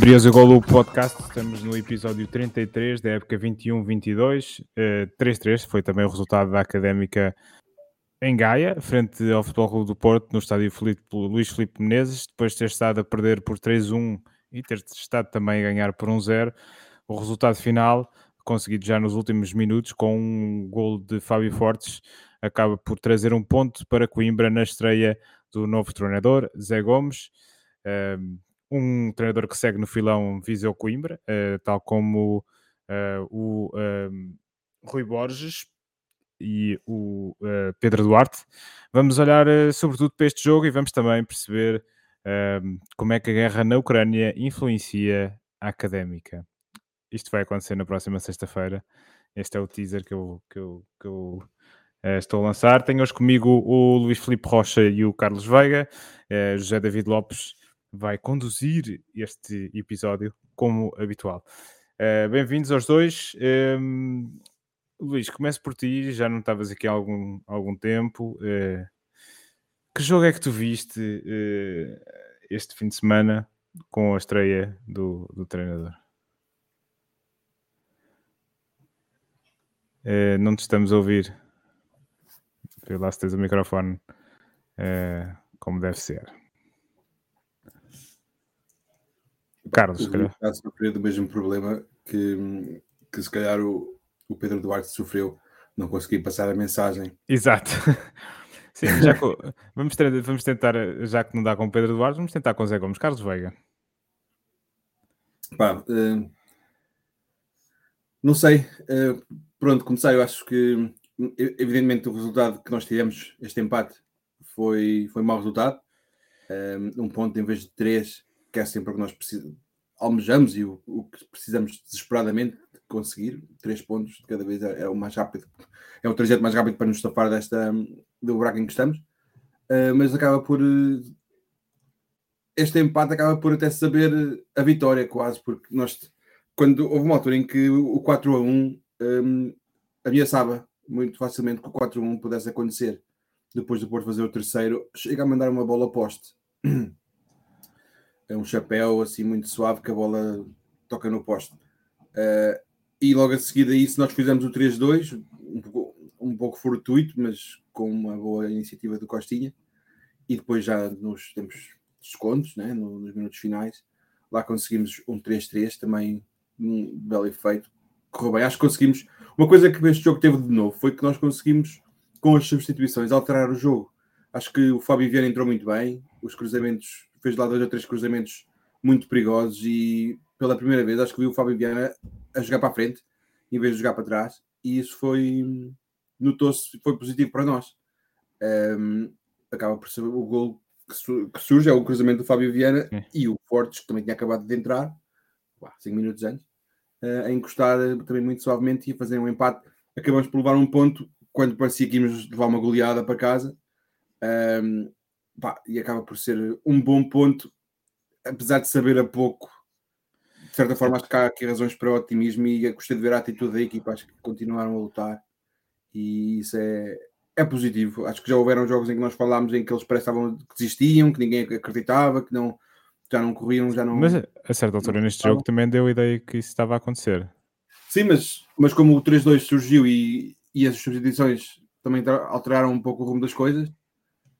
Briosa Golo Podcast, estamos no episódio 33 da época 21-22. Uh, 3-3 foi também o resultado da Académica em Gaia, frente ao Futebol Clube do Porto, no estádio Filipe, Luís Filipe Menezes, depois de ter estado a perder por 3-1 e ter estado também a ganhar por 1-0. O resultado final, conseguido já nos últimos minutos, com um gol de Fábio Fortes, acaba por trazer um ponto para Coimbra na estreia do novo treinador, Zé Gomes. Um treinador que segue no filão Viseu Coimbra, uh, tal como uh, o um, Rui Borges e o uh, Pedro Duarte. Vamos olhar sobretudo para este jogo e vamos também perceber como é que a guerra na Ucrânia influencia a académica. Isto vai acontecer na próxima sexta-feira. Este é o teaser que eu, que eu, que eu estou a lançar. Tenho hoje comigo o Luís Filipe Rocha e o Carlos Veiga. José David Lopes vai conduzir este episódio como habitual. Uh, Bem-vindos aos dois. Um, ehm, Luís, começo por ti. Já não estavas aqui há algum, algum tempo. que jogo é que tu viste este fim de semana com a estreia do, do treinador? não te estamos a ouvir. Vê lá se tens o microfone uh, como deve ser. Carlos, o está a sofrer do mesmo problema que, que se calhar o, o Pedro Duarte sofreu, não consegui passar a mensagem. Exato. Sim, já vamos, ter, vamos tentar, já que não dá com o Pedro Duarte, vamos tentar com o Zé Gomes. Carlos Veiga. Pá, uh, não sei. Uh, pronto, comecei. Eu acho que evidentemente o resultado que nós tivemos, este empate, foi, foi mau resultado. Um ponto em vez de três, que é sempre o que nós precisamos, almejamos e o, o, que precisamos desesperadamente de conseguir. Três pontos de cada vez é, é, o mais rápido, é o trajeto mais rápido para nos safar desta, do buraco em que estamos. Uh, mas acaba por. Este empate acaba por até saber a vitória, quase, porque nós, quando houve uma altura em que o 4 a 1 um, ameaçava muito facilmente que o 4-1 pudesse acontecer. Depois do Porto fazer o terceiro, chega a mandar uma bola ao poste. É um chapéu assim muito suave que a bola toca no poste. Uh, e logo a seguir a isso nós fizemos o 3-2, um pouco, um pouco fortuito, mas com uma boa iniciativa do Costinha. E depois já nos tempos descontos, né, nos minutos finais, lá conseguimos um 3-3, também um belo efeito. Correu bem. Acho que conseguimos uma coisa que este jogo teve de novo foi que nós conseguimos, com as substituições, alterar o jogo. Acho que o Fábio Vieira entrou muito bem, os cruzamentos, fez lá dois ou três cruzamentos muito perigosos e pela primeira vez acho que vi o Fábio Vieira a jogar para a frente em vez de jogar para trás e isso foi notou-se, foi positivo para nós. Um, acaba por ser o gol que, surge, é o cruzamento do Fábio Vieira e o Fortes, que também tinha acabado de entrar, 5 minutos antes, uh, a encostar também muito suavemente e a fazer um empate. Acabamos por levar um ponto quando parecia que íamos levar uma goleada para casa. Um, pá, e acaba por ser um bom ponto, apesar de saber a pouco. De certa forma, acho que há aqui razões para o otimismo e gostei de ver a atitude da equipa. Acho que continuaram a lutar e isso é, é positivo. Acho que já houveram jogos em que nós falámos em que eles pareciam que desistiam, que ninguém acreditava, que não já não corriam, já não. Mas a certa altura neste jogo também deu a ideia que isso estava a acontecer. Sim, mas, mas como o 3-2 surgiu e, e as substituições também alteraram um pouco o rumo das coisas,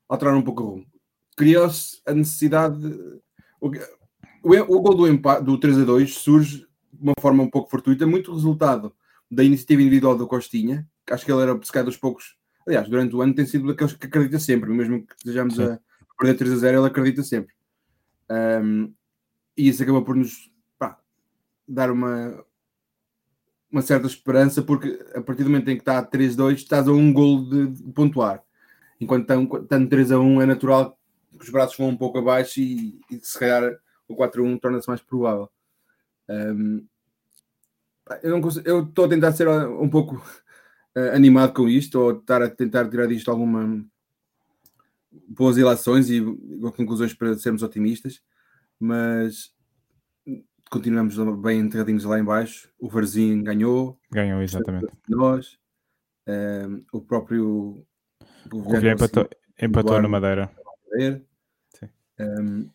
alteraram um pouco o rumo. Criou-se a necessidade. De, o, o, gol do, empate, do 3 a 2 surge de uma forma um pouco fortuita, muito resultado da iniciativa individual do Costinha, que acho que ele era, calhar, dos poucos. Aliás, durante o ano tem sido daqueles que acredita sempre, mesmo que estejamos a perder 3 a 0, ele acredita sempre. Um, e isso acabou por nos pá, dar uma, uma certa esperança, porque a partir do momento em que está 3-2, estás a um gol de, de pontuar. Enquanto estando 3 a 1, é natural que os braços vão um pouco abaixo e, e se calhar o 4 a 1 torna-se mais provável. Um, eu estou a tentar ser um pouco uh, animado com isto, ou estar a tentar tirar disto alguma boas ilações e conclusões para sermos otimistas, mas continuamos bem enterradinhos lá embaixo. O Varzim ganhou. Ganhou, exatamente. Nós. Um, o próprio... O Governo empatou, empatou na Madeira. Um,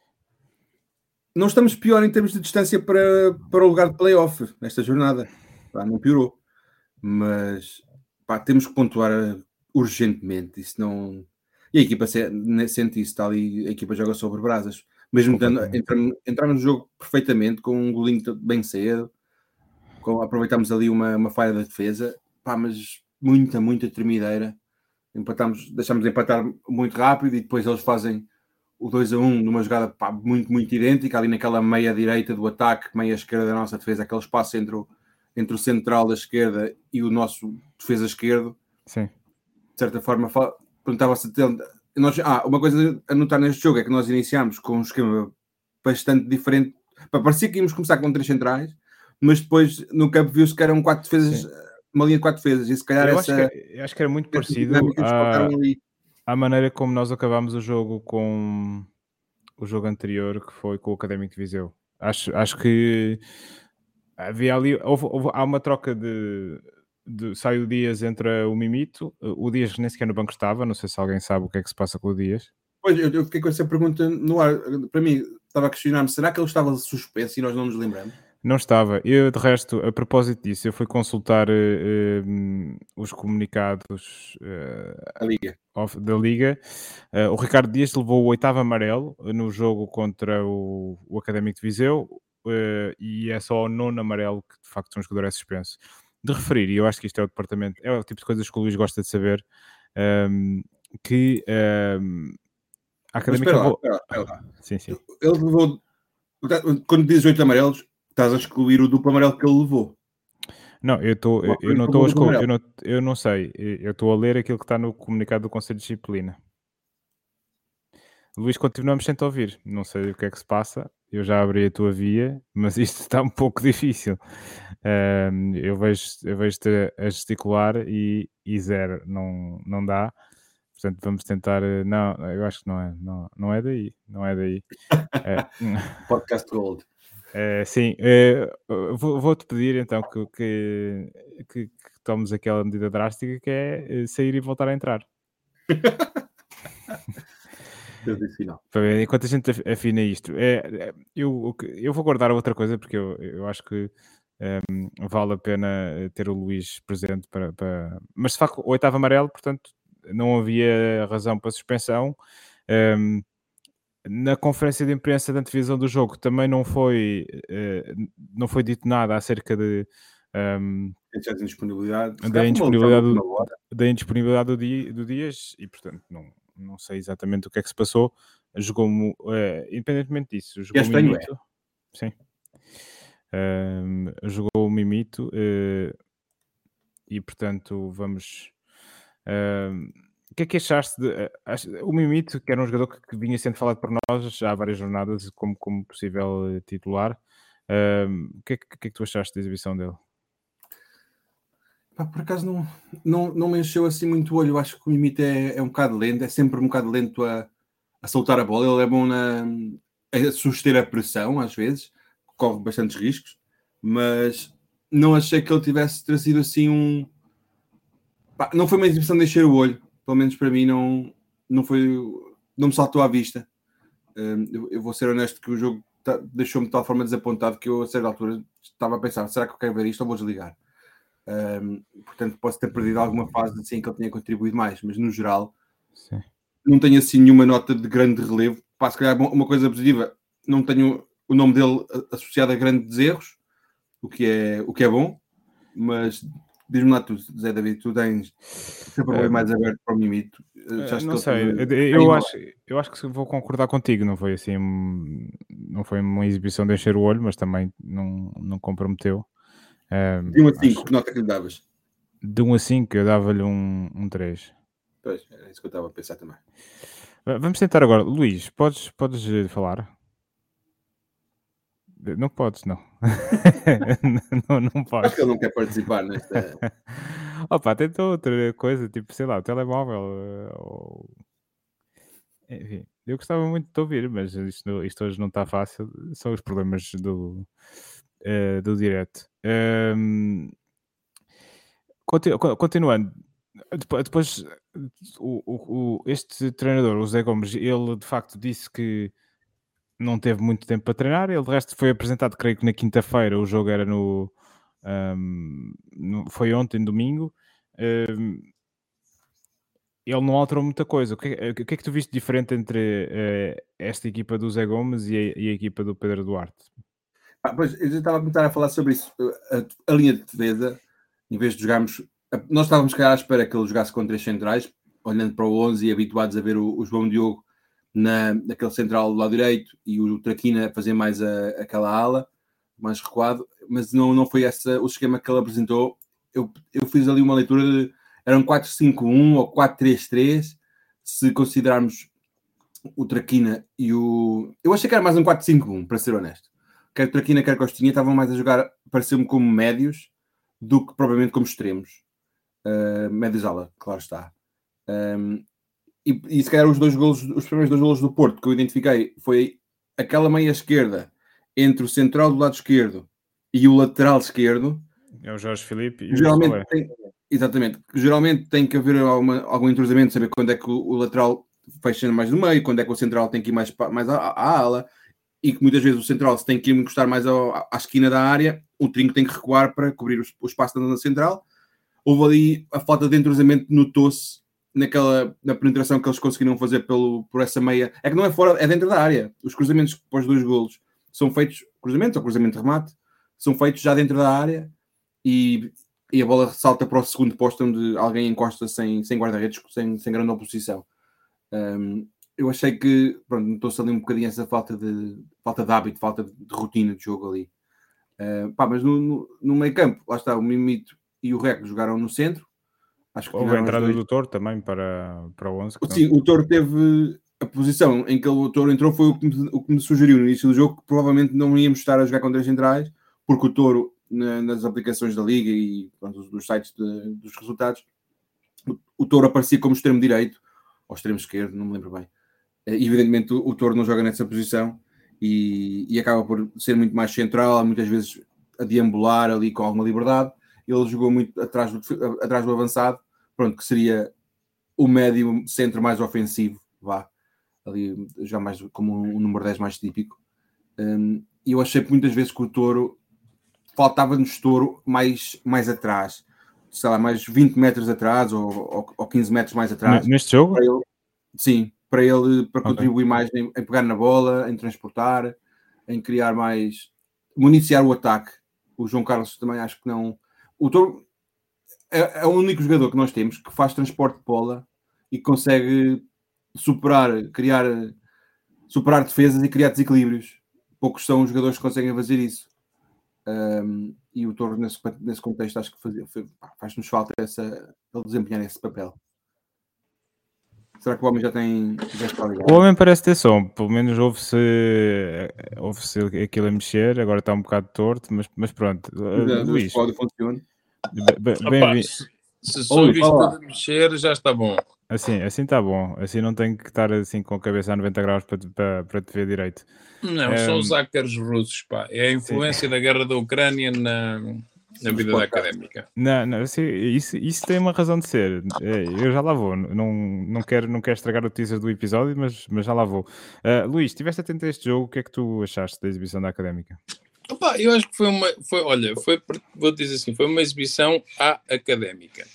não estamos pior em termos de distância para, para o lugar de playoff nesta jornada. Pá, não piorou. Mas pá, temos que pontuar urgentemente. Isso não. E a equipa sente isso, está ali, a equipa joga sobre brasas. Mesmo tendo, entramos no jogo perfeitamente, com um golinho bem cedo, com, aproveitamos ali uma, uma falha da defesa, pá, mas muita, muita tremideira. Empatamos, deixamos de empatar muito rápido e depois eles fazem o 2 a 1 numa jogada pá, muito, muito idêntica, ali naquela meia direita do ataque, meia esquerda da nossa defesa, aquele espaço entre o, entre o central da esquerda e o nosso defesa esquerdo. Sim. De certa forma, perguntava-se. Nós, ah, uma coisa a notar neste jogo é que nós iniciámos com um esquema bastante diferente. Parecia que íamos começar com três centrais, mas depois no campo viu-se que eram quatro defesas, Sim. Uma linha de quatro defesas, e se calhar eu essa. Acho que, acho que era muito parecido à, à maneira como nós acabámos o jogo com o jogo anterior, que foi com o Académico de Viseu. Acho, acho que havia ali, houve, houve, há uma troca de, de, sai o Dias entre o Mimito, o Dias nem sequer no banco estava, não sei se alguém sabe o que é que se passa com o Dias. Pois, eu, eu fiquei com essa pergunta no ar, para mim, estava a questionar-me, será que ele estava suspenso e nós não nos lembramos? Não estava. Eu, de resto, a propósito disso, eu fui consultar uh, uh, os comunicados uh, Liga. Of, da Liga. o Ricardo Dias levou o oitavo amarelo no jogo contra o, o Académico de Viseu e é só o nono amarelo que, de facto, um jogador é suspenso. De referir, e eu acho que isto é o departamento, é o tipo de coisas que o Luís gosta de saber, um, ehm, que um, ehm, a Académica... Espera lá, espera lá, espera lá. Sim, sim. Ele levou... Quando dizes oito amarelos, estás a excluir o duplo amarelo que ele levou. Não, eu, tô, eu, eu não estou a excluir, eu não, eu não sei, eu estou a ler aquilo que está no comunicado do Conselho de Disciplina. Luís, continuamos sem te ouvir. Não sei o que é que se passa. Eu já abri a tua via, mas isto está um pouco difícil. Um, eu vejo-te eu vejo a gesticular e, e zero, não, não dá. Portanto, vamos tentar. Eh, não, eu acho que não é. Não, não é daí. Não é daí. é, Podcast Gold. É, sim, é, vou-te pedir então que, que, que, que, tomes aquela medida drástica que é eh, sair e voltar a entrar. Enquanto a gente afina isto, é, é, eu, eu vou guardar outra coisa porque eu, eu acho que um, ehm, vale a pena ter o Luís presente para, para... mas de facto, oitavo amarelo, portanto, não havia razão para suspensão. Um, ehm, na conferência de imprensa da antevisão do jogo também não foi, uh, não foi dito nada acerca de um, ehm, da indisponibilidade, da indisponibilidade, do, da indisponibilidade do, dia, do Dias e portanto não, não sei exatamente o que é que se passou. Jogou, uh, independentemente disso, jogou este o Mimito. É. Sim. Uh, jogou o Mimito uh, e portanto vamos. O que é que achaste de, o Mimito, que era um jogador que, vinha sendo falado por nós já há várias jornadas como, como possível eh, titular? o, que é, que, que é que tu achaste da exibição dele? Por acaso não, não, não me encheu assim muito o olho. Acho que o Mimito é, é um bocado lento, é sempre um bocado lento a, a soltar a bola. Ele é bom na, a suster a pressão, às vezes, corre bastantes riscos, mas não achei que ele tivesse trazido assim um. Não foi uma exibição de encher o olho pelo menos para mim, não, não foi. não me saltou à vista. Um, eu, eu, vou ser honesto que o jogo tá, deixou-me de tal forma desapontado que eu, a certa altura, estava a pensar: será que eu quero ver isto ou vou desligar? Um, portanto, posso ter perdido alguma fase assim que ele tinha contribuído mais, mas no geral, Sim. não tenho assim nenhuma nota de grande relevo. Pá, se calhar uma coisa positiva, não tenho o nome dele associado a grandes erros, o que é, o que é bom, mas Diz-me lá tu, Zé David, tu tens sempre uh, mais aberto para o mimito. Já não sei, eu, acho, eu acho que vou concordar contigo, não foi assim, não foi uma exibição de encher o olho, mas também não, não comprometeu. de 1 a 5, que nota que lhe davas? De 1 a 5 eu dava-lhe um, um 3. Pois, era isso que eu estava a pensar também. Vamos tentar agora. Luís, podes, podes eh, falar? Não podes, não. não, não podes. Acho que ele não quer participar nesta. Opa, tenta outra coisa, tipo, sei lá, o telemóvel. Eh, ou... Enfim, eu gostava muito de te ouvir, mas isto, isto hoje não está fácil. São os problemas do, uh, do direto. Um, continu, continuando, depois, depois o, o, este treinador, o Zé Gomes, ele de facto disse que não teve muito tempo para treinar. Ele, de resto, foi apresentado, creio que na quinta-feira. O jogo era no, um, no, Foi ontem, domingo. Um, ele não alterou muita coisa. O que, o que, é que tu viste diferente entre uh, esta equipa do Zé Gomes e a, e a equipa do Pedro Duarte? Ah, pois, eu já estava a começar a falar sobre isso. A, a, linha de defesa, em vez de jogarmos. Nós estávamos cá à espera que ele jogasse com três centrais, olhando para o 11 e habituados a ver o, o João Diogo na, naquele central do lado direito e o Traquina fazer mais a, aquela ala, mais recuado, mas não, não foi esse o esquema que ele apresentou. Eu, eu fiz ali uma leitura de era um 4-5-1 ou 4-3-3, se considerarmos o Traquina e o. Eu achei que era mais um 4-5-1, para ser honesto. Quer Traquina, quer Costinha estavam mais a jogar, pareceu-me como médios do que provavelmente como extremos. Uh, médios ala, claro está. Um, e, e se calhar os dois golos, os primeiros dois golos do Porto que eu identifiquei foi aquela meia esquerda entre o central do lado esquerdo e o lateral esquerdo. É o Jorge Felipe e geralmente o tem, Exatamente. Geralmente tem que haver alguma, algum entrosamento, saber quando é que o, o, lateral fecha mais no meio, quando é que o central tem que ir mais, mais à, à ala, e que muitas vezes o central se tem que encostar mais ao, à esquina da área, o trinco tem que recuar para cobrir o, o espaço da central. Houve ali a falta de entrosamento, notou-se naquela na penetração que eles conseguiram fazer pelo, por essa meia. É que não é fora, é dentro da área. Os cruzamentos para os dois golos são feitos, cruzamento ou cruzamento de remate, são feitos já dentro da área e, e a bola salta para o segundo posto onde alguém encosta sem, sem guarda-redes, sem, sem grande oposição. Um, eu achei que, pronto, notou-se ali um bocadinho essa falta de, falta de hábito, falta de, rotina de jogo ali. Uh, pá, mas no, no, no, meio campo, lá está, o Mimito e o Rec jogaram no centro. Acho que Houve a entrada do Toro também para, para o 11. Sim, não... o Toro teve a posição em que o Toro entrou foi o que, me, o que me sugeriu no início do jogo que provavelmente não íamos estar a jogar com três centrais, porque o Toro na, nas aplicações da Liga e pronto, dos sites de, dos resultados, o, o Touro aparecia como extremo direito ou extremo esquerdo, não me lembro bem. Eh, evidentemente, o, o Touro não joga nessa posição e, e, acaba por ser muito mais central, muitas vezes a deambular ali com alguma liberdade. Ele jogou muito atrás do, atrás do avançado, pronto, que seria o médio centro mais ofensivo, vá, ali já mais como um número 10 mais típico. Um, e eu achei que muitas vezes que o Touro faltava-nos estouro mais, mais atrás, sei lá, mais 20 metros atrás ou, ou, ou 15 metros mais atrás. Neste jogo? Para ele, sim, para ele para okay. contribuir mais em, em, pegar na bola, em transportar, em criar mais, municiar o ataque. O João Carlos também acho que não. O Toro é, é o único jogador que nós temos que faz transporte de bola e consegue superar, criar, superar defesas e criar desequilíbrios. Poucos são os jogadores que conseguem fazer isso. Um, e o Torres, nesse, nesse contexto, acho que faz-nos falta essa, ele desempenhar esse papel. Será que o homem já tem. Já está ligado? O homem parece ter som, pelo menos ouve-se ouve aquilo a mexer, agora está um bocado torto, mas, mas pronto. Uh, Luís. Pode funcionar. Bem, bem, se só visto a mexer, já está bom. Assim, assim está bom. Assim não tenho que estar assim com a cabeça a 90 graus para, para, para te ver direito. Não, são os hackers russos, pá. É a influência sim. da guerra da Ucrânia na, na vida da académica. Não, não assim, isso, isso tem uma razão de ser. É, eu já lá vou. Não, não, quero, não quero estragar o teaser do episódio, mas, mas já lá vou. Uh, Luís, estiveste atento a este jogo. O que é que tu achaste da exibição da académica? Opa, eu acho que foi uma. Foi, olha, foi, vou dizer assim, foi uma exibição à académica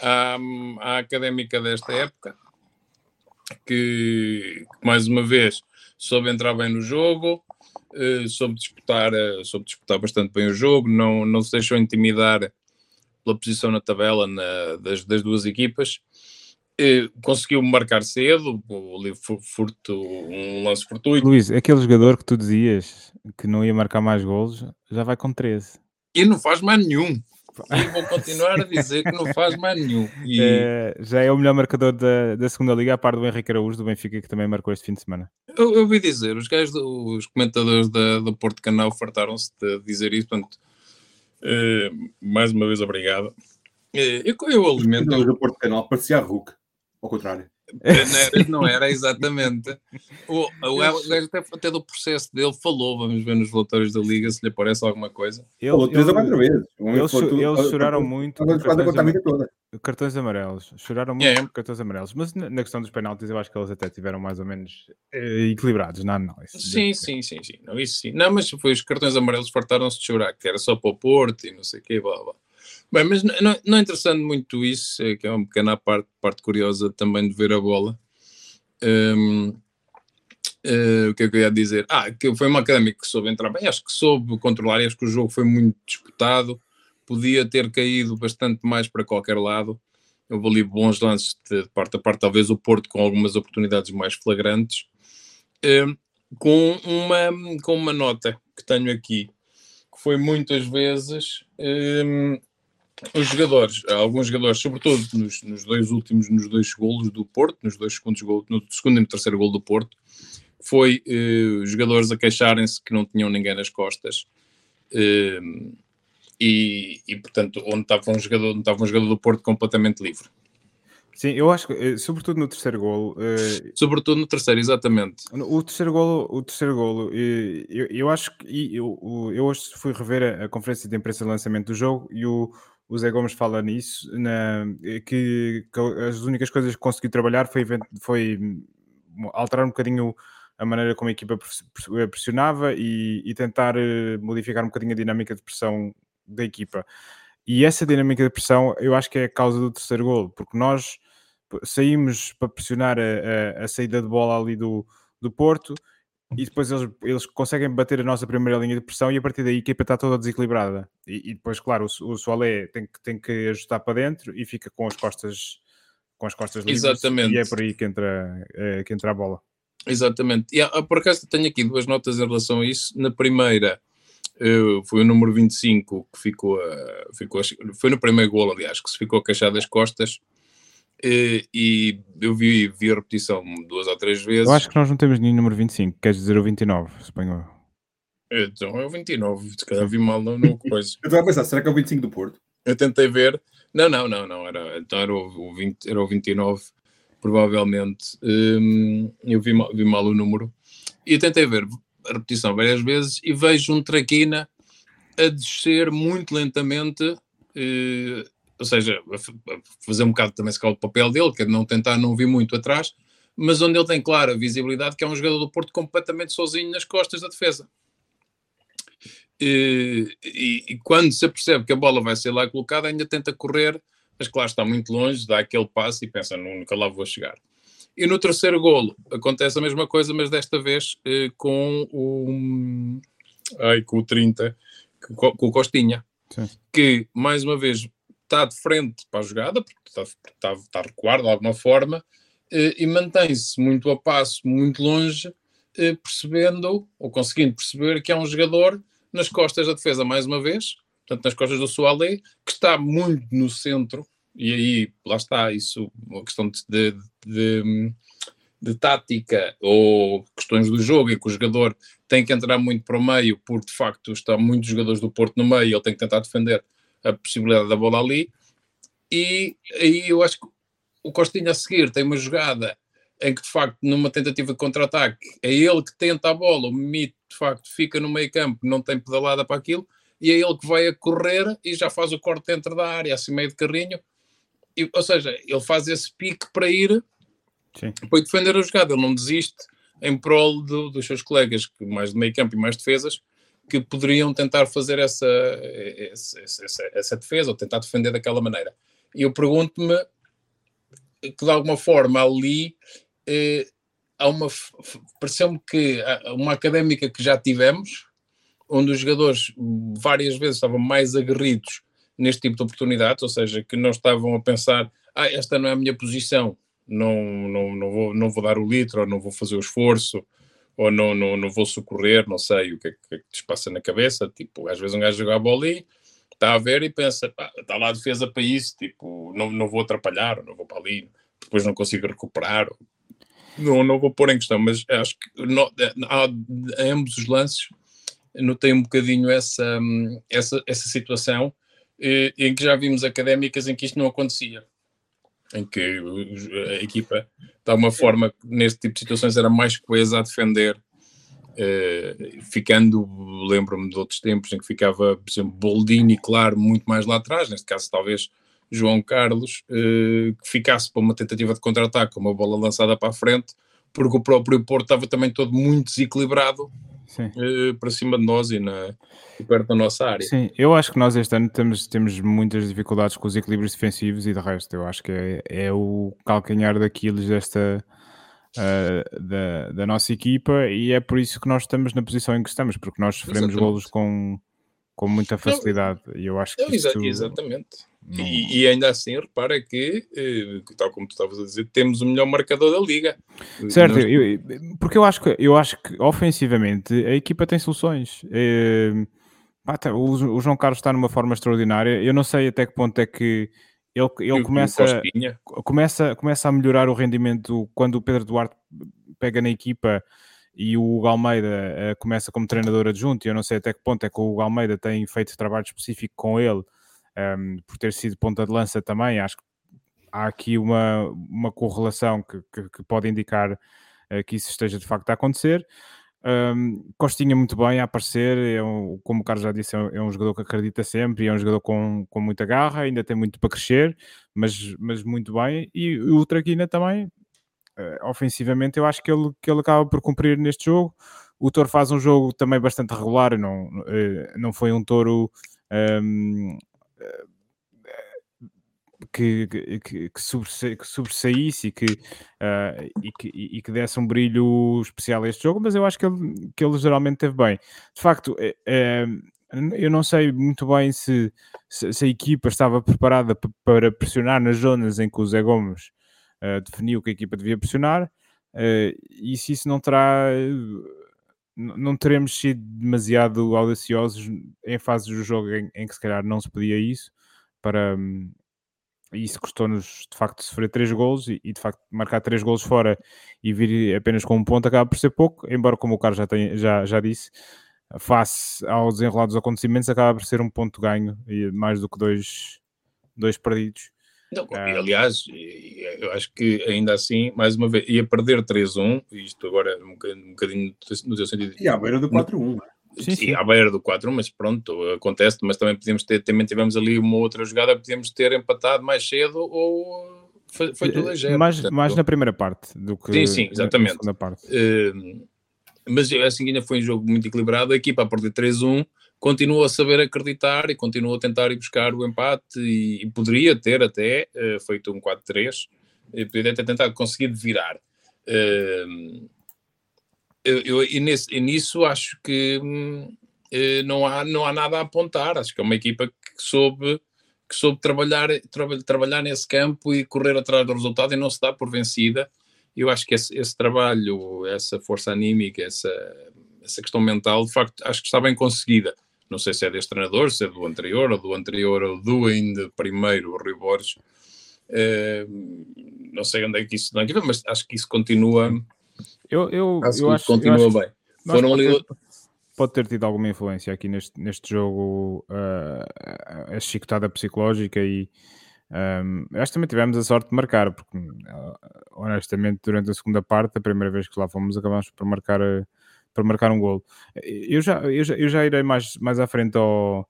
à, à académica desta época, que mais uma vez soube entrar bem no jogo, uh, soube, disputar, uh, soube disputar bastante bem o jogo, não, não se deixou intimidar pela posição na tabela na, das, das duas equipas. Uh, conseguiu marcar cedo, ali furto, um lance fortuito. Luís, aquele jogador que tu dizias que não ia marcar mais golos, já vai com 13. E não faz mais nenhum. E vou continuar a dizer que não faz mais nenhum. E... É, já é o melhor marcador da, da segunda liga, a par do Henrique Araújo do Benfica, que também marcou este fim de semana. Eu, eu ouvi dizer, os gajos, os comentadores da, do Porto Canal fartaram-se de dizer isso, portanto, uh, mais uma vez obrigado. Eu, eu alimento. Os do Porto Canal parecia a Hulk, ao contrário. não era exatamente. O, o gajo até, até do processo dele falou, vamos ver nos relatórios da Liga se lhe aparece alguma coisa. Ele, falou três ou quatro vezes. Eles, eles choraram muito cartões, cartões amarelos. Choraram muito por cartões amarelos. Mas na questão dos penaltis eu acho que eles até tiveram mais ou menos eh, equilibrados na análise. Sim, sim, sim, sim. Não, isso sim. Não, mas foi os cartões amarelos fartaram-se de chorar, que era só para o Porto e não sei o quê, blá blá. Bem, mas não, não é interessante muito isso, é que é uma pequena parte, parte curiosa também de ver a bola. Um, uh, eh, o que é que eu ia dizer? Ah, que foi uma académica que soube entrar bem, acho que soube controlar, acho que o jogo foi muito disputado, podia ter caído bastante mais para qualquer lado. Houve ali bons lances de parte a parte, talvez o Porto com algumas oportunidades mais flagrantes. Um, com, uma, com uma nota que tenho aqui, que foi muitas vezes um, os jogadores, alguns jogadores, sobretudo nos, nos, dois últimos, nos dois golos do Porto, nos dois segundos golos, no segundo e no terceiro gol do Porto, foi os jogadores a queixarem-se que não tinham ninguém nas costas. Uh, e, e, portanto, onde estava um jogador, onde estava um jogador do Porto completamente livre. Sim, eu acho que, eh, sobretudo no terceiro golo. Uh, sobretudo no terceiro, exatamente. O terceiro golo, o terceiro golo eu, eu acho que eu, eu hoje fui rever a, a, conferência de imprensa de lançamento do jogo e o, o Zé Gomes fala nisso, na, que, que, as únicas coisas que conseguiu trabalhar foi, foi alterar um bocadinho a maneira como a equipa pressionava e, e, tentar eh, modificar um bocadinho a dinâmica de pressão da equipa. E essa dinâmica de pressão eu acho que é a causa do terceiro gol, porque nós saímos para pressionar a, a, a saída de bola ali do, do Porto e depois eles, eles conseguem bater a nossa primeira linha de pressão e a partir daí a equipa está toda desequilibrada. E, e depois, claro, o, o Soalé tem que, tem que ajustar para dentro e fica com as costas com as costas livres Exatamente. e é por aí que entra, é, que entra a bola. Exatamente. E ah, por acaso tenho aqui duas notas em relação a isso. Na primeira, uh, foi o número 25 que ficou, ficou foi no primeiro gol, aliás, que se ficou queixado das costas e, e eu vi, vi a repetição duas ou três vezes. Eu acho que nós não temos nenhum número 25, queres dizer o 29, suponho. Então é o 29, se calhar vi mal no, no coisa. eu estava a pensar, será que é o 25 do Porto? Eu tentei ver, não, não, não, não, era, então era o, o 20, era o 29, provavelmente. Hum, eu vi mal, vi mal o número e tentei ver a repetição várias vezes e vejo um traquina a descer muito lentamente. Eh, ou seja, fazer um bocado também se o papel dele, que é não tentar não vir muito atrás, mas onde ele tem clara visibilidade que é um jogador do Porto completamente sozinho nas costas da defesa. E, e, e, quando se percebe que a bola vai ser lá colocada, ainda tenta correr, mas claro, está muito longe, dá aquele passo e pensa, nunca lá vou chegar. E no terceiro golo acontece a mesma coisa, mas desta vez eh, com o ai, com o 30, com, com o Costinha, Sim. que mais uma vez está de frente para a jogada, porque está, está, está a recuar de alguma forma, eh, e mantém-se muito a passo, muito longe, eh, percebendo ou conseguindo perceber que é um jogador nas costas da defesa, mais uma vez, portanto, nas costas do Soalé, que está muito no centro, e aí lá está isso, uma questão de, de, de, de tática ou questões do jogo, em que o jogador tem que entrar muito para o meio, porque de facto está muitos jogadores do Porto no meio, ele tem que tentar defender a possibilidade da bola ali. E aí eu acho que o Costinha a seguir tem uma jogada em que de facto numa tentativa de contra-ataque é ele que tenta a bola, o Mito de facto fica no meio campo, não tem pedalada para aquilo, e é ele que vai a correr e já faz o corte dentro da área, assim meio de carrinho, e, ou seja, ele faz esse pique para ir Sim. para defender a jogada, ele não desiste em prol do, dos seus colegas, mais de meio campo e mais defesas, que poderiam tentar fazer essa, essa, essa, defesa ou tentar defender daquela maneira. E eu pergunto-me que de alguma forma ali eh, há uma pareceu-me que uma académica que já tivemos, onde os jogadores várias vezes estavam mais aguerridos neste tipo de oportunidades, ou seja, que não estavam a pensar, ah, esta não é a minha posição, não, não, não, vou, não vou dar o litro, ou não vou fazer o esforço, ou não, não, não vou socorrer, não sei o que é que, é te passa na cabeça. Tipo, às vezes um gajo joga a bola ali, está a ver e pensa, pá, está lá a defesa para isso, tipo, não, não vou atrapalhar, não vou para ali, depois não consigo recuperar, não, não vou pôr em questão, mas acho que no, há, em ambos os lances notei um bocadinho essa, essa, essa situação eh, em que já vimos académicas em que isto não acontecia, em que a equipa de alguma forma, neste tipo de situações, era mais coesa a defender. Uh, ficando, lembro-me de outros tempos em que ficava, por exemplo, Boldini, claro, muito mais lá atrás, neste caso talvez João Carlos, uh, que ficasse para uma tentativa de contra-ataque, uma bola lançada para a frente, porque o próprio Porto estava também todo muito desequilibrado uh, para cima de nós e, na, e, perto da nossa área. Sim, eu acho que nós este ano temos, temos muitas dificuldades com os equilíbrios defensivos e de resto, eu acho que é, é o calcanhar daqueles desta. Uh, da, da nossa equipa e é por isso que nós estamos na posição em que estamos, porque nós sofremos Exatamente. golos com, com muita facilidade. E eu acho que. Isto... Exatamente. E, e, ainda assim, repara que, eh, tal como tu estavas a dizer, temos o melhor marcador da liga. Certo, Nós... eu, porque eu acho, que, eu acho que ofensivamente a equipa tem soluções. É, tá, o, o, João Carlos está numa forma extraordinária. Eu não sei até que ponto é que ele, ele começa, começa, começa a melhorar o rendimento quando o Pedro Duarte pega na equipa e o Hugo Almeida uh, começa como treinador adjunto. Eu não sei até que ponto é que o Hugo Almeida tem feito trabalho específico com ele um, por ter sido ponta de lança também, acho que há aqui uma, uma correlação que, que, que pode indicar uh, que isso esteja de facto a acontecer. Um, Costinha muito bem a aparecer, é um, como o Carlos já disse, é um, é jogador que acredita sempre, é um jogador com, com muita garra, ainda tem muito para crescer, mas, mas muito bem. E o Traquina também, uh, ofensivamente, eu acho que ele, que ele acaba por cumprir neste jogo. O Toro faz um jogo também bastante regular, não, uh, não foi um Toro um, que, que, que, que sobressaísse e que, uh, e, que, e que desse um brilho especial a este jogo, mas eu acho que ele, que ele geralmente teve bem. De facto, é, é, eu não sei muito bem se, se, se, a equipa estava preparada para pressionar nas zonas em que o Zé Gomes uh, definiu que a equipa devia pressionar, uh, e se isso não terá não teremos sido demasiado audaciosos em fases do jogo em, em, que se calhar não se podia isso para e isso custou-nos de facto sofrer três gols e, e, de facto marcar três gols fora e vir apenas com um ponto acaba por ser pouco, embora como o Carlos já, já, já disse face ao desenrolar dos acontecimentos acaba por ser um ponto ganho e mais do que dois, dois perdidos não, ah. aliás, eu acho que ainda assim, mais uma vez, ia perder 3-1, isto agora um bocadinho, um bocadinho no seu sentido. E à beira do 4-1. É? Sim, sim. à beira do 4 mas pronto, acontece, mas também podíamos ter, também tivemos ali uma outra jogada, podíamos ter empatado mais cedo ou foi, foi tudo a zero. Mais, portanto, mais na primeira parte do que sim, sim, exatamente. na segunda parte. Uh, mas assim ainda foi um jogo muito equilibrado, a equipa a perder 3-1 continua a saber acreditar e continua a tentar ir buscar o empate e, e poderia ter até uh, feito um 4-3 e poderia ter tentado conseguir virar. Uh, eu, eu, e, nesse, e, nisso acho que uh, não, há, não há nada a apontar. Acho que é uma equipa que soube, que soube trabalhar, tra trabalhar nesse campo e correr atrás do resultado e não se dá por vencida. Eu acho que esse, esse trabalho, essa força anímica, essa, essa questão mental, de facto, acho que está bem conseguida não sei se é deste treinador, se é do anterior, ou do anterior, ou do ainda primeiro, o Rui Borges. Uh, não sei onde é que isso não é, mas acho que isso continua. Eu, eu, acho eu que acho, continua eu acho, bem. Foram pode, ali... ter, pode ter tido alguma influência aqui neste, neste jogo, uh, a chicotada psicológica e. Um, acho que também tivemos a sorte de marcar, porque honestamente, durante a segunda parte, a primeira vez que lá fomos, acabámos por marcar uh, para marcar um golo. Eu já, eu já, eu já irei mais, mais à frente ao,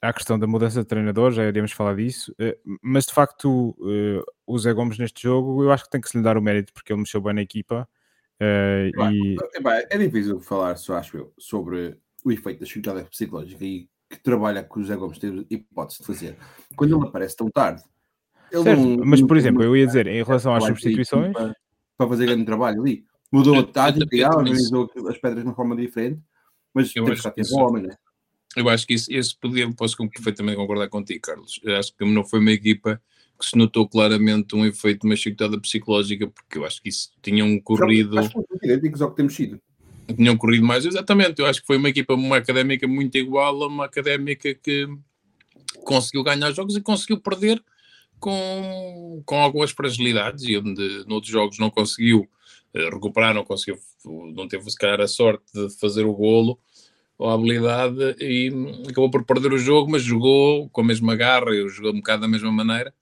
à questão da mudança de treinador, já iremos falar disso, eh, mas de facto eh, o Zé Gomes neste jogo eu acho que tem que se lhe dar o mérito porque ele mexeu bem na equipa. Eh, e... É difícil falar, só acho eu, sobre o efeito da chicotada psicológica e que trabalho que o Zé Gomes teve hipótese de fazer. Quando ele aparece tão tarde, certo, não, mas por exemplo, eu ia dizer, em relação às substituições. Para fazer grande trabalho ali. Mudou a tática, e organizou as pedras de uma forma diferente, mas eu acho que isso, homem, né? Eu acho que isso, esse podia, posso perfeitamente concordar contigo, Carlos. Eu acho que não foi uma equipa que se notou claramente um efeito de uma chicotada psicológica, porque eu acho que isso tinha um corrido. Acho que idênticos ao que temos sido. Tinham corrido mais, exatamente. Eu acho que foi uma equipa, uma académica muito igual a uma académica que conseguiu ganhar jogos e conseguiu perder com, com algumas fragilidades e onde noutros jogos não conseguiu recuperar, não conseguiu, não teve se calhar a sorte de fazer o golo ou a habilidade e acabou por perder o jogo, mas jogou com a mesma garra, eu jogou um bocado da mesma maneira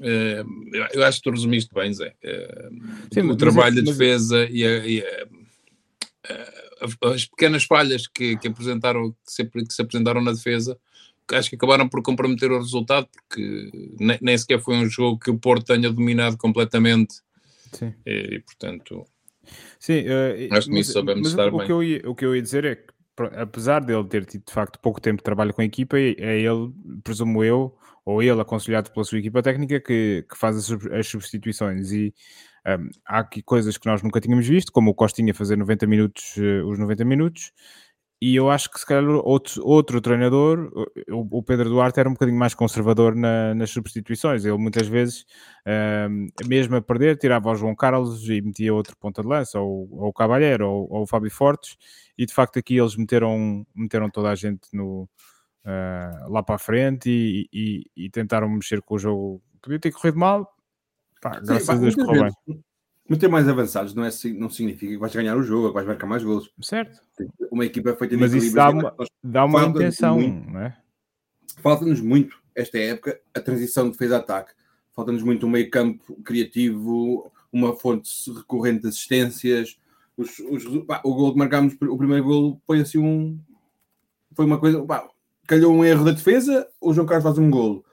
Uh, eu acho que tu resumiste bem, Zé. Uh, Sim, o trabalho de defesa e, a, e a, as pequenas falhas que, que apresentaram, que se, que se, apresentaram na defesa, acho que acabaram por comprometer o resultado, porque nem sequer foi um jogo que o Porto tenha dominado completamente. Sim. E, e portanto, Sim, uh, acho que nisso sabemos estar o bem. Que eu ia, o que eu ia dizer é que, apesar dele ter tido de facto pouco tempo de trabalho com a equipa, é, é ele, presumo eu, ou ele aconselhado pela sua equipa técnica que, que faz as, as substituições e um, há aqui coisas que nós nunca tínhamos visto, como o Costinha fazer 90 minutos, uh, os 90 minutos, e eu acho que se calhar outro, outro treinador, o, o Pedro Duarte, era um bocadinho mais conservador na, nas substituições. Ele muitas vezes, um, mesmo a perder, tirava o João Carlos e metia outro ponta de lança, ou, ou o Cavalheiro, ou, ou, o Fábio Fortes, e de facto aqui eles meteram, meteram toda a gente no, uh, lá para a frente e, e, e, tentaram mexer com o jogo. Podia ter corrido mal, pá, graças Sim, a Deus correu bem meter mais avançados não, é, não significa que vais ganhar o jogo, que vais marcar mais gols. Certo. Uma equipa é feita de Mas isso dá uma, dá uma intenção, não é? Falta-nos muito, esta época, a transição de defesa-ataque. Falta-nos muito um meio campo criativo, uma fonte recorrente de assistências. Os, os, pá, o gol que marcámos, o primeiro gol foi assim um... Foi uma coisa... Pá, calhou um erro da defesa, o João Carlos faz um golo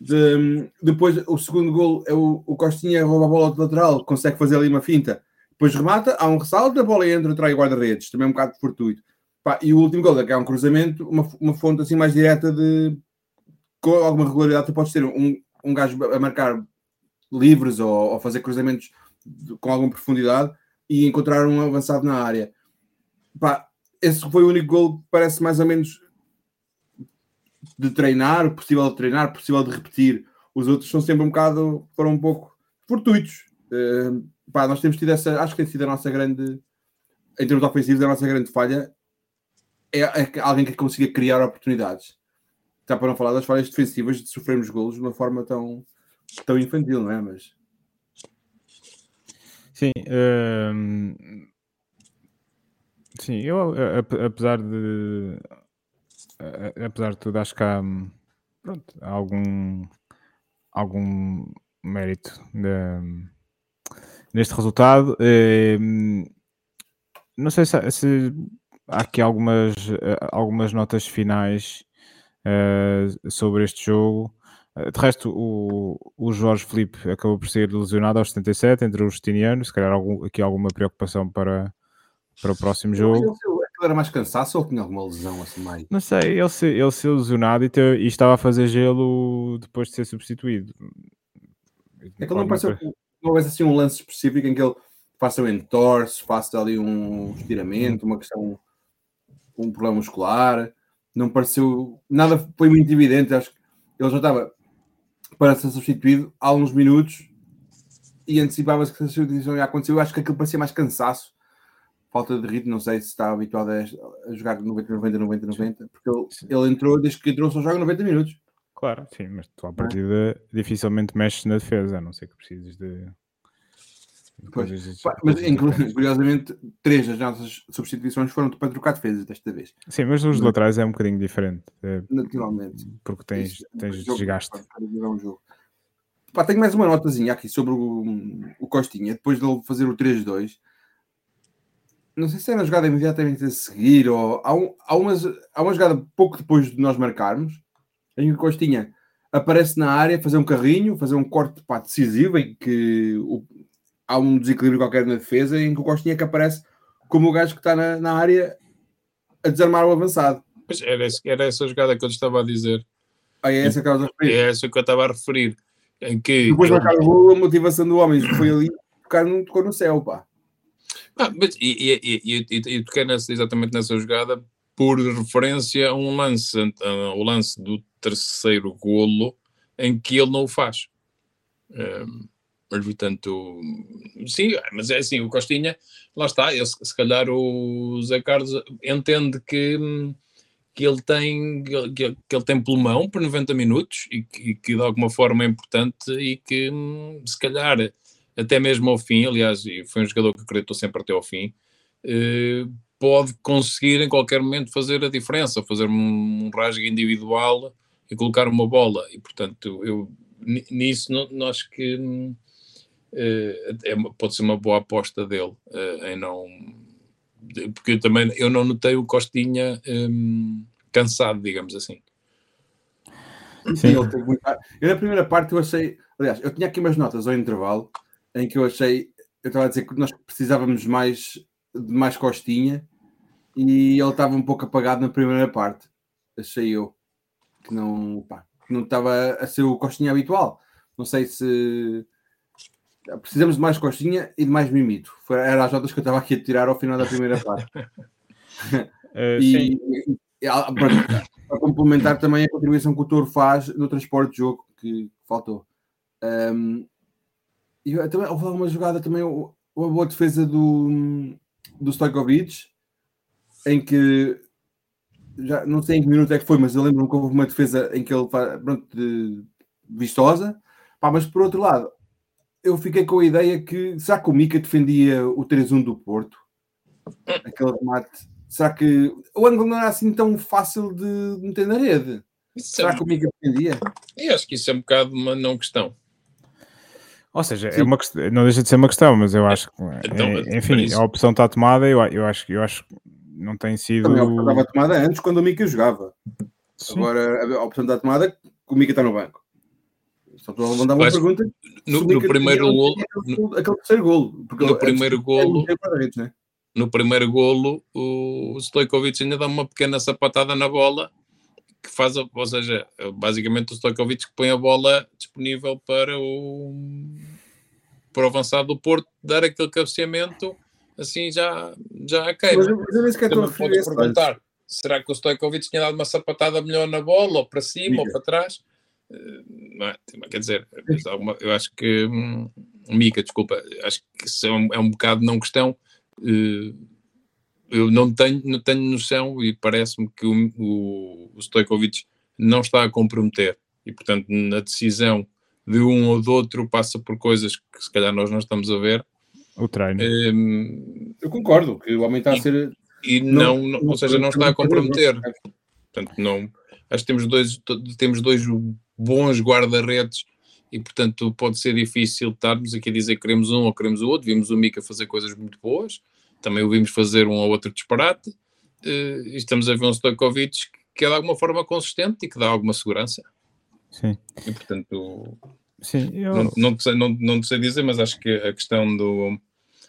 de, depois, o segundo gol é o, o Costinha rouba a bola do lateral, consegue fazer ali uma finta. Depois remata, há um ressalto, a bola entra, trai guarda-redes, também é um bocado fortuito. Pá, e o último gol é que é um cruzamento, uma, uma fonte assim mais direta de com alguma regularidade. Tu podes ter um, um gajo a marcar livres ou, ou fazer cruzamentos de, com alguma profundidade e encontrar um avançado na área. Pá, esse foi o único gol que parece mais ou menos de treinar, possível de treinar, possível de repetir. Os outros são sempre um bocado, foram um pouco fortuitos. Uh, pá, nós temos tido essa, acho que tem sido a nossa grande, em termos ofensivos, a nossa grande falha é, é alguém que consiga criar oportunidades. Está para não falar das falhas defensivas de sofrermos golos de uma forma tão, tão infantil, não é? Mas sim, uh, sim, eu apesar de apesar de tudo, acho que há, pronto, há algum, algum mérito de, neste resultado. Eh, não sei se, se, há aqui algumas, algumas notas finais uh, sobre este jogo. De resto, o, o Jorge Felipe acabou por ser lesionado aos 77 entre os Justiniano. Se calhar algum, aqui alguma preocupação para, para o próximo jogo era mais cansaço ou tinha alguma lesão assim mais? Não sei, ele se, ele se lesionado e, te, e estava a fazer gelo depois de ser substituído. É que ele não pareceu houvesse assim um lance específico em que ele faça um entorse, faça ali um estiramento, uma questão, um problema muscular. Não pareceu, nada foi muito evidente. Acho que ele já estava para ser substituído há uns minutos e antecipava-se que a substituição ia acontecer. Eu acho que aquilo parecia mais cansaço falta de ritmo, não sei se está habituado a, jogar 90, 90, 90, 90, porque ele, ele, entrou, desde que entrou, só joga 90 minutos. Claro, sim, mas tu à partida dificilmente mexes na defesa, a não ser que precises de. Pois, mas curiosamente, três das nossas substituições foram para trocar defesas desta vez. Sim, mas os laterais é um bocadinho diferente. É, Naturalmente. Porque tens, tens desgaste. Um jogo. Pá, tenho mais uma notazinha aqui sobre o, o Costinha, depois de ele fazer o 3-2 não sei se é na jogada imediatamente a seguir ou há, um, há, umas, há uma jogada pouco depois de nós marcarmos em que o Costinha aparece na área fazer um carrinho, fazer um corte pá, decisivo em que o, há um desequilíbrio qualquer na defesa em que o Costinha que aparece como o gajo que está na, na área a desarmar o avançado. Pois era, era essa jogada que eu estava a dizer. Ah, é essa que eu estava a referir. É essa que eu estava a referir. Em que Depois de marcar o gol, a motivação do homem foi ali, tocar no, tocou no céu, pá. Ah, mas, e, e, e, e, e toquei nessa, exatamente nessa jogada por referência a um lance, o lance do terceiro golo em que ele não o faz. Um, mas, portanto, sim, mas é assim, o Costinha, lá está, eu, se calhar o Zé Carlos entende que, que ele tem que, que ele tem pulmão por 90 minutos e que, que de alguma forma é importante e que se calhar até mesmo ao fim, aliás, foi um jogador que acreditou sempre até ao fim, eh, pode conseguir em qualquer momento fazer a diferença, fazer um, rasgo individual e colocar uma bola. E portanto, eu, nisso não, acho que uh, é, pode ser uma boa aposta dele uh, em não porque eu também eu não notei o Costinha um, cansado, digamos assim. Sim, ele teve muito... Eu na primeira parte eu achei, aliás, eu tinha aqui umas notas ao intervalo em que eu achei, eu estava a dizer que nós precisávamos mais de mais Costinha e ele estava um pouco apagado na primeira parte, achei eu que não, pá, que não estava a ser o Costinha habitual. Não sei se precisamos de mais Costinha e de mais Mimito. Foi, era as notas que eu estava aqui a tirar ao final da primeira parte. uh, e, e, e para complementar também a contribuição que o Toro faz no transporte de jogo, que faltou. Um, e também houve uma jogada também, uma boa defesa do, do Stojkovic, em que já não sei em que minuto é que foi, mas eu lembro-me que houve uma defesa em que ele pronto, vistosa. Pá, mas por outro lado, eu fiquei com a ideia que será que o Mica defendia o 3-1 do Porto? Aquele remate. Será que o ângulo não era assim tão fácil de meter na rede? Isso será é... que o Mica defendia? Eu acho que isso é um bocado uma não questão. Ou seja, é uma questão, não deixa de ser uma questão, mas eu acho que, então, é, enfim, a opção está tomada. Eu, eu acho, eu acho não tem sido. Também a opção estava tomada antes quando o Mika jogava. Sim. Agora a opção está tomada que o Mika está no banco. Só estou a mandar uma Mas, pergunta. No, no primeiro golo. Aquele, aquele terceiro golo. Porque no primeiro golo. É no primeiro golo, o Stojkovic ainda dá uma pequena sapatada na bola que faz, ou seja, basicamente o Stojkovic que põe a bola disponível para o para o avançado do Porto dar aquele cabeceamento assim já, já queima. Mas, mas eu nem sequer estou a perguntar, será que o Stojkovic tinha dado uma sapatada melhor na bola, ou para cima, ou para trás? Eh, não é? Quer dizer, eu acho que hum, Mica, desculpa, acho que isso é um, é um bocado não questão. Uh, eu não tenho, não tenho noção e parece-me que o, o, o Stojkovic não está a comprometer e, portanto, na decisão de um ou do outro passa por coisas que se calhar nós não estamos a ver o treino. Um, eu concordo que o homem está e, a ser. E não, não, não ou seja, não está a comprometer. Portanto, não. Acho que temos dois, temos dois bons guarda-redes e, portanto, pode ser difícil estarmos aqui a dizer que queremos um ou queremos o outro. Vimos o Mika fazer coisas muito boas, também o vimos fazer um ou outro disparate. Uh, e estamos a ver um Stojkovic que é de alguma forma consistente e que dá alguma segurança. Sim. E, portanto, Sim, eu... não, não, sei, não, não sei dizer, mas acho que a questão do.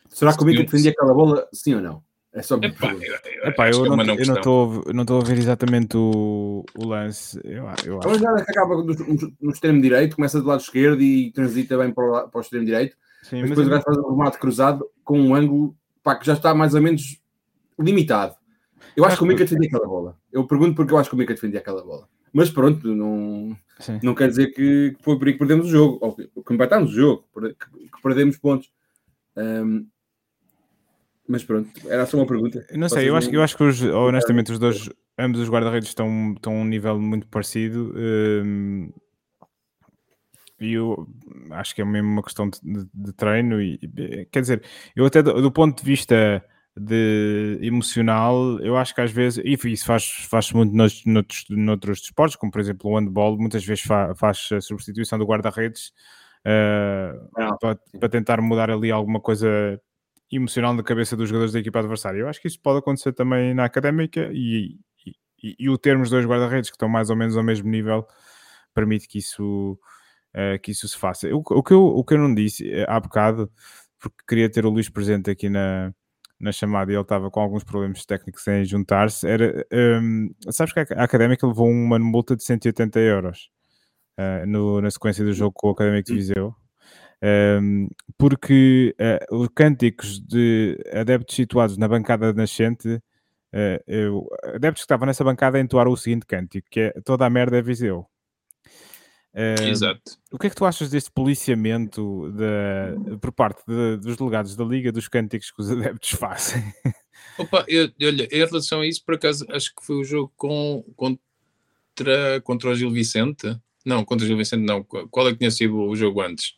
Será que o Mica defendia aquela bola, sim ou não? É só me Epá, eu, Epá, eu, é não, eu não estou não estou a ver exatamente o, o lance. Eu, eu acho. A que acaba no, no, extremo direito, começa do lado esquerdo e transita bem para o, para o extremo direito. Sim, mas, depois o gajo faz um remate cruzado com um ângulo pá, que já está mais ou menos limitado. Eu acho, acho que o Mica defendia aquela bola. Eu pergunto porque eu acho que o Mica defendia aquela bola. Mas pronto, não, não quer dizer que foi por aí que perdemos o jogo, ou que, que empatámos o jogo, que, que perdemos pontos. Um, mas pronto, era só uma pergunta. Não sei, eu acho, eu acho que os, honestamente os dois, ambos os guarda-redes estão, estão a um nível muito parecido. Um, e eu acho que é mesmo uma questão de, de, de treino. E, quer dizer, eu até do, do ponto de vista de emocional, eu acho que às vezes, e isso faz, faz muito nos, noutros, noutros desportos, como por exemplo o handball, muitas vezes fa, faz a substituição do guarda-redes uh, para, para, tentar mudar ali alguma coisa emocional na cabeça dos jogadores da equipa adversária. Eu acho que isso pode acontecer também na académica e, e, e o termos dois guarda-redes que estão mais ou menos ao mesmo nível permite que isso, uh, que isso se faça. O, o, que eu, o que eu não disse eh, há bocado, porque queria ter o Luís presente aqui na na chamada e ele estava com alguns problemas técnicos em juntar-se, era, um, sabes que a Académica levou uma multa de 180 euros uh, no, na sequência do jogo com o Académico de hum. Viseu, um, porque uh, os cânticos de adeptos situados na bancada nascente, uh, eu, adeptos que estavam nessa bancada entoaram o seguinte cântico, que é toda a merda é Viseu. Uh, Exato. O que é que tu achas deste policiamento de, por parte de, dos delegados da Liga dos cânticos que os adeptos fazem? Opa, eu, olha, em relação a isso, por acaso, acho que foi o jogo com, contra, contra o Gil Vicente. Não, contra o Gil Vicente, não. Qual é que tinha sido o jogo antes?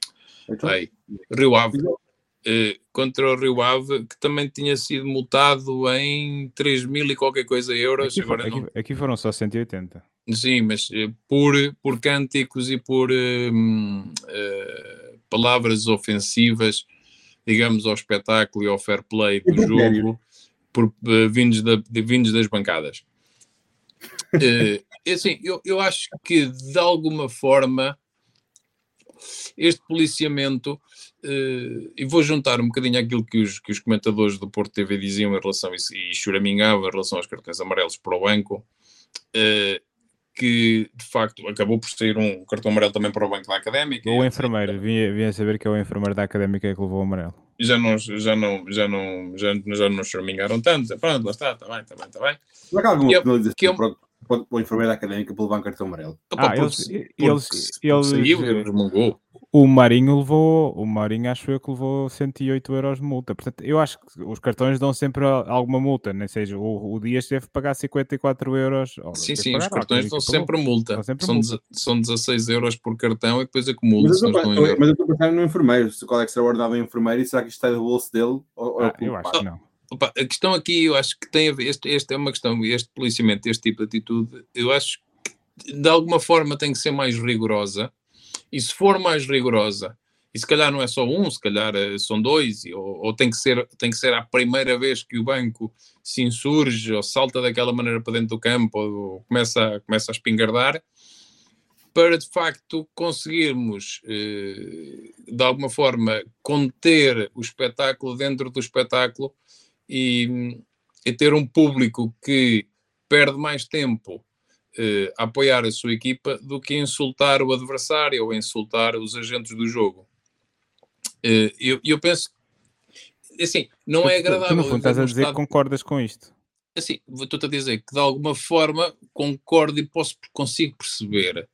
Então, Aí, Rio Ave. Uh, contra o Rio Ave, que também tinha sido multado em 3 mil e qualquer coisa euros. Aqui, Agora aqui, não... aqui foram só 180. Sim, mas uh, por, por cânticos e por uh, uh, palavras ofensivas, digamos, ao espetáculo e ao fair play do jogo, por, vindos, da, de, vindos das bancadas. É assim, eu, eu acho que de alguma forma este policiamento, uh, e vou juntar um bocadinho aquilo que os, que os comentadores do Porto TV diziam em relação a isso, e choramingavam em relação aos cartões amarelos para o banco, uh, que de facto acabou por sair um cartão amarelo também para o banco da Académica. O enfermeiro, vinha, vinha saber que é o enfermeiro da Académica que levou o amarelo. Já não, já não, já não, já, já não choramingaram tanto, pronto, lá está, está bem, está bem, está bem. Não há alguma que, que, que, para o enfermeiro académico para levar um cartão amarelo. Ah, eles, eles, eles, saiu, eles o Marinho levou, o Marinho acho eu que levou 108 euros de multa. Portanto, eu acho que os cartões dão sempre alguma multa, nem seja o, o Dias teve que pagar 54 euros. Sim, sim, pagar, os cartões dão sempre multa. São, sempre são, multa. são 16 euros por cartão e depois acumula. Mas, mas eu estou pensando no enfermeiro, se qual é que será o enfermeiro e será que isto está do bolso dele? Ou, ah, eu acho que não. Opa, a questão aqui, eu acho que tem a ver, este, este é uma questão, este policiamento, este tipo de atitude, eu acho que de alguma forma tem que ser mais rigorosa, e se for mais rigorosa, e se calhar não é só um, se calhar eh, são dois, ou, ou, tem, que ser, tem que ser a primeira vez que o banco se insurge ou salta daquela maneira para dentro do campo ou começa, começa a espingardar, para de facto conseguirmos, eh, de alguma forma, conter o espetáculo dentro do espetáculo e, e ter um público que perde mais tempo eh, apoiar a sua equipa do que insultar o adversário ou insultar os agentes do jogo. Eh, eu, eu penso, assim, não é agradável. Tu, no fundo, estás a dizer que concordas com isto. Assim, estou-te a dizer que de alguma forma concordo e posso, consigo perceber.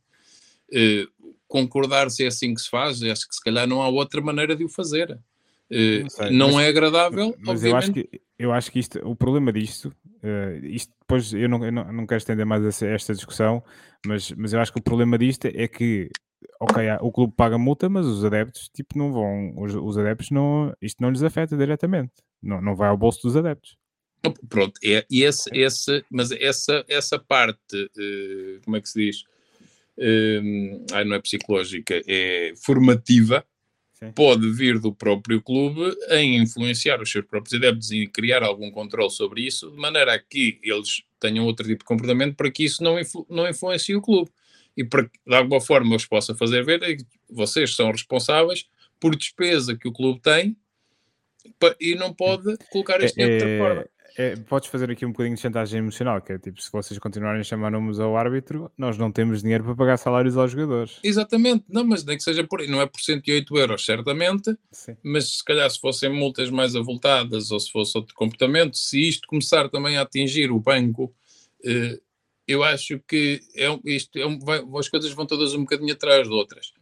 Eh, concordar se é assim que se faz, acho que se calhar não há outra maneira de o fazer. Uh, não, sei, não mas, é agradável, mas eu acho que eu acho que isto, o problema disto, uh, isto depois eu não, eu não, quero estender mais essa, esta discussão, mas, mas eu acho que o problema disto é que ok, o clube paga multa, mas os adeptos tipo não vão, os, os adeptos não, isto não lhes afeta diretamente, não, não vai ao bolso dos adeptos. Pronto, é, esse, esse, mas essa, essa parte, uh, como é que se diz? Uh, ai, não é psicológica, é formativa, pode vir do próprio clube em influenciar os seus próprios adeptos e criar algum controle sobre isso, de maneira a que eles tenham outro tipo de comportamento para que isso não, influ não influencie o clube. E para que, de alguma forma, os possa fazer ver que vocês são responsáveis por despesa que o clube tem e não pode colocar isto é, de outra forma é, podes fazer aqui um bocadinho de chantagem emocional, que é tipo, se vocês continuarem a chamar nomes ao árbitro, nós não temos dinheiro para pagar salários aos jogadores. Exatamente, não, mas nem que seja por aí, não é por 108 euros, certamente, Sim. mas se calhar se fossem multas mais avultadas ou se fosse outro comportamento, se isto começar também a atingir o banco, eh, eu acho que é, isto é, vai, as coisas vão todas um bocadinho atrás de outras.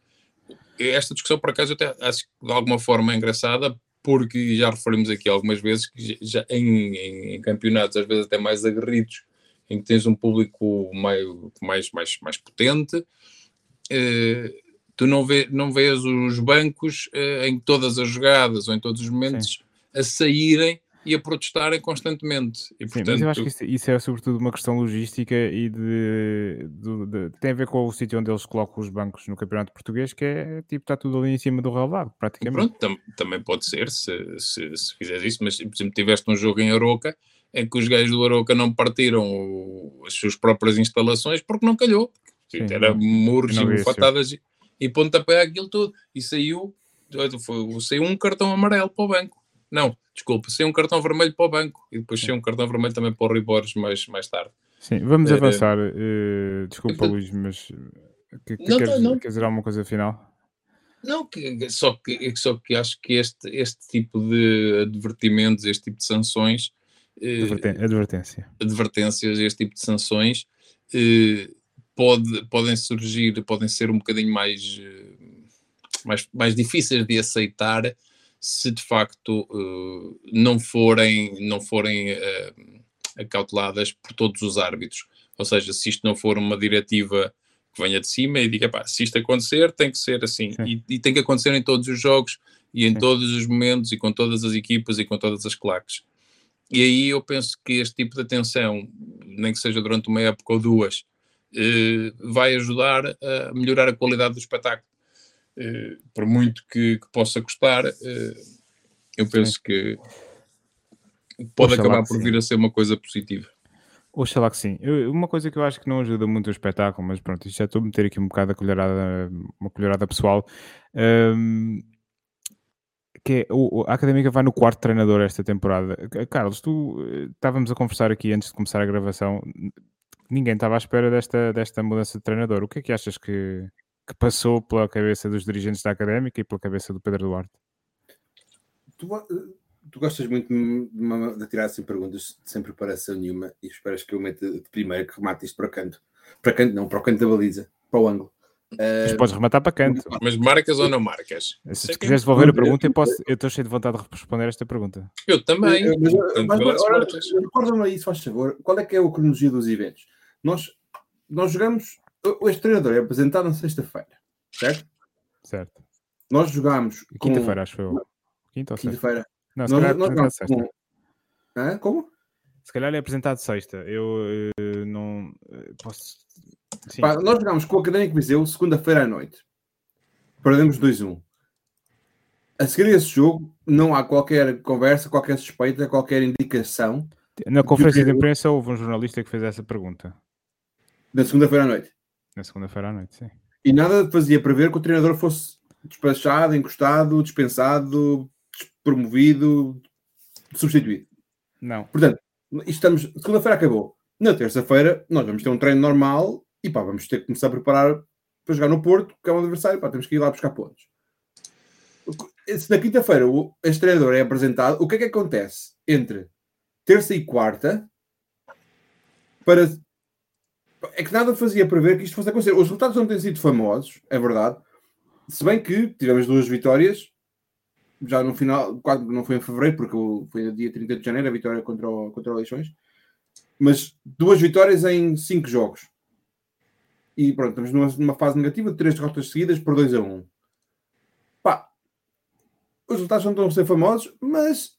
Esta discussão, por acaso, até acho que de alguma forma é engraçada, porque já referimos aqui algumas vezes que já em, em, em, campeonatos, às vezes até mais aguerridos, em que tens um público mais, mais, mais, mais potente, eh, tu não, vê, não vês os bancos eh, em todas as jogadas ou em todos os momentos Sim. a saírem e a protestarem constantemente. E, Sim, portanto... mas eu acho que isso, isso, é sobretudo uma questão logística e de, de, de, tem a ver com o sítio onde eles colocam os bancos no campeonato português, que é tipo, está tudo ali em cima do relevado, praticamente. Pronto, tam, também pode ser, se, se, se fizeres isso, mas por exemplo, tiveste um jogo em Aroca em que os gajos do Aroca não partiram o, as suas próprias instalações porque não calhou. Sim, Era muros e fatadas e pontapé aquilo tudo. E saiu, foi, saiu um cartão amarelo para o banco. Não, desculpa, saiu um cartão vermelho para o banco e depois saiu um cartão vermelho também para o Ribores mais, mais tarde. Sim, vamos uh, avançar. Uh, desculpa, Luís, mas que, que não, queres, não. queres dizer alguma coisa final? Não, que, só, que, só que acho que este, este tipo de advertimentos, este tipo de sanções. Uh, Advertência. Advertências, este tipo de sanções pode, podem surgir, podem ser um bocadinho mais, mais, mais difíceis de aceitar se de facto uh, não forem, não forem uh, acauteladas por todos os árbitros. Ou seja, se isto não for uma diretiva que venha de cima e diga, pá, se isto acontecer, tem que ser assim. E, e, tem que acontecer em todos os jogos e em Sim. todos os momentos e com todas as equipas e com todas as claques. E aí eu penso que este tipo de atenção, nem que seja durante uma época ou duas, eh, vai ajudar a melhorar a qualidade do espetáculo. Eh, por muito que, que possa custar, eh, eu penso sim. que pode Oxalá acabar por vir a ser uma coisa positiva. Oxalá que sim. Eu, uma coisa que eu acho que não ajuda muito o espetáculo, mas pronto, já estou a meter aqui um bocado a colherada, uma colherada pessoal. Um, que é, o, a Académica vai no quarto treinador esta temporada. Carlos, tu estávamos a conversar aqui antes de começar a gravação, ninguém estava à espera desta, desta mudança de treinador. O que é que achas que, que passou pela cabeça dos dirigentes da Académica e pela cabeça do Pedro Duarte? Tu, tu gostas muito de, de, tirar assim perguntas sem preparação nenhuma e esperas que eu meta de primeiro que remate isto para canto. Para canto não, para o canto da baliza, para o ângulo. Mas podes rematar para canto. Mas marcas ou não marcas? Se, se quiseres devolver a pergunta, eu, posso, eu estou cheio de vontade de responder esta pergunta. Eu também. Mas, mas, recorda-me aí, se faz favor, qual é que é a cronologia dos eventos? Nós, nós jogamos. Este treinador é apresentado na sexta-feira, certo? Certo. Nós jogámos. Quinta-feira, acho eu. Quinta ou Quinta-feira. Não, se nós, calhar nós, nós sexta. Com... Hã? Como? Se calhar é apresentado sexta. Eu uh, não. Uh, posso Pá, nós jogámos com o Académico Viseu segunda-feira à noite. Perdemos 2-1. A seguir esse jogo, não há qualquer conversa, qualquer suspeita, qualquer indicação. Na conferência de imprensa houve um jornalista que fez essa pergunta. Na segunda-feira à noite. Na segunda-feira à noite, sim. E nada fazia prever que o treinador fosse despachado, encostado, dispensado, promovido, substituído. Não. Portanto, estamos. Segunda-feira acabou. Na terça-feira, nós vamos ter um treino normal e pá, vamos ter que começar a preparar para jogar no Porto, que é um adversário, pá, temos que ir lá buscar pontos. Se na quinta-feira o treinador é apresentado, o que é que acontece entre terça e quarta para. É que nada fazia prever que isto fosse acontecer. Os resultados não têm sido famosos, é verdade. Se bem que tivemos duas vitórias, já no final, quase não foi em fevereiro, porque foi no dia 30 de janeiro a vitória contra o, contra o Leixões, mas duas vitórias em cinco jogos. E pronto, estamos numa, numa fase negativa de três derrotas seguidas por 2 a 1. Um. Pá, os resultados não estão a ser famosos, mas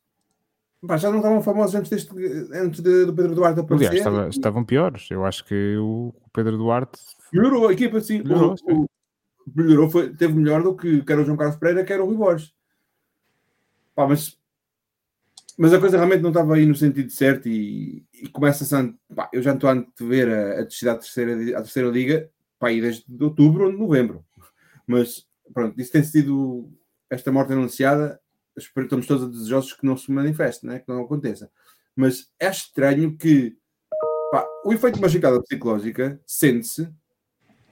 pá, já não estavam famosos antes, deste, antes de, do Pedro Duarte aparecer. Aliás, estava, estavam piores. Eu acho que o Pedro Duarte melhorou a equipa, sim. Melhorou, o, o, melhorou foi, teve melhor do que quer o João Carlos Pereira, quer o Rui Borges. Pá, mas mas a coisa realmente não estava aí no sentido certo e, e começa-se a. Pá, eu já estou a ver a, a descida à terceira, à terceira liga pá, aí desde outubro ou novembro. Mas pronto, isso tem sido esta morte anunciada. Estamos todos desejosos que não se manifeste, né? que não aconteça. Mas é estranho que pá, o efeito de uma chicada psicológica sente-se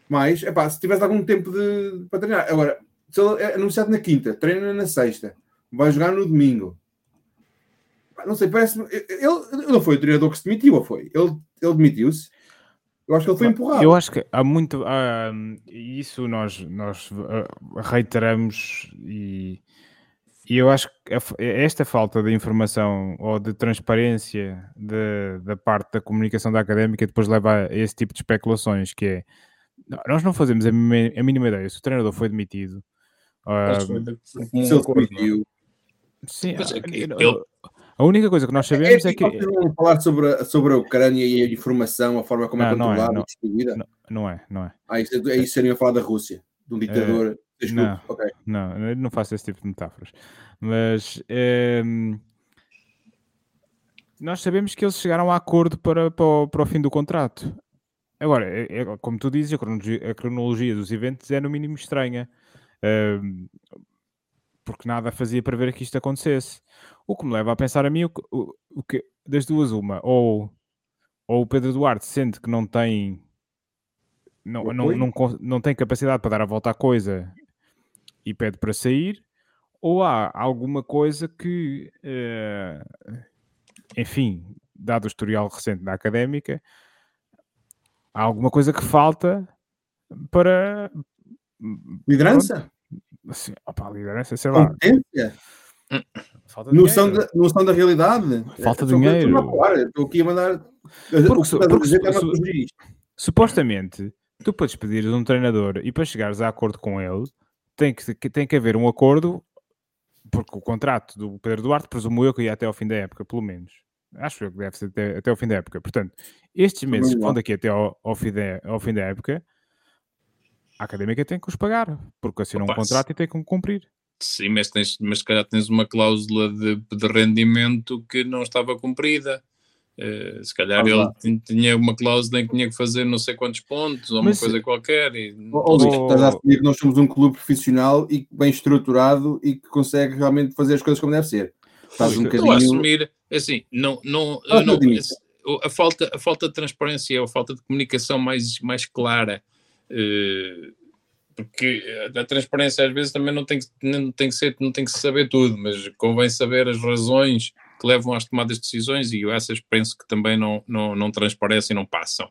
mais epá, se tivesse algum tempo de, para treinar. Agora, se ele é anunciado na quinta, treina na sexta, vai jogar no domingo não sei, parece ele, ele não foi o treinador que se demitiu, ou foi? Ele, ele demitiu-se. Eu acho que ele foi empurrado. Eu acho que há muito. Isso nós, nós ah, reiteramos e, e eu acho que esta falta de informação ou de transparência de, da parte da comunicação da académica depois leva a esse tipo de especulações que é nós não fazemos a mínima, a mínima ideia se o treinador foi demitido. Uh, se ele demitiu. Sim, é ele, a única coisa que nós é, sabemos é, é que. Falar sobre a, sobre a Ucrânia e a informação, a forma como é não, é controlada não é, distribuída? Não, não, é, não é. Ah, isso, é isso seria falar da Rússia, de um ditador. É, não, okay. não, não faço esse tipo de metáforas. Mas. É, nós sabemos que eles chegaram a acordo para, para, o, para o fim do contrato. Agora, é, é, como tu dizes, a cronologia, a cronologia, dos eventos é no mínimo estranha. porque nada fazia para ver que isto acontecesse. O que me leva a pensar a mim o, o, o que das duas uma, ou, ou o Pedro Duarte sente que não tem não, não, não, não, tem capacidade para dar a volta à coisa e pede para sair, ou há alguma coisa que, uh, enfim, dado o historial recente da académica, há alguma coisa que falta para liderança? Assim, opa, liderança, sei lá. Competência? Falta noção, da, noção da realidade. Falta de dinheiro. Estou aqui a mandar. Porque, porque, porque, supostamente, tu podes pedir um treinador e para chegares a acordo com ele, tem que, tem que haver um acordo, porque o contrato do Pedro Duarte, presumo eu que ia até ao fim da época, pelo menos. Acho eu que deve ser até, até o fim da época. Portanto, estes meses que vão daqui até ao, ao, fim da, ao fim da época, a académica tem que os pagar, porque assinou um contrato e tem que cumprir. Sim, mas, tens, mas se calhar tens uma cláusula de, de rendimento que não estava cumprida. Uh, se calhar ah, ele tinha uma cláusula em que tinha que fazer não sei quantos pontos ou mas, uma coisa qualquer. E... Ou, ou, estás a assumir que nós somos um clube profissional e bem estruturado e que consegue realmente fazer as coisas como deve ser. Estás um bocadinho... Estou a assumir, é assim, não, não, ah, não, a, falta, a falta de transparência ou a falta de comunicação mais, mais clara. Uh, porque a transparência às vezes também não tem, que, não, tem que ser, não tem que saber tudo, mas convém saber as razões que levam às tomadas de decisões e essas penso que também não, não, não transparecem e não passam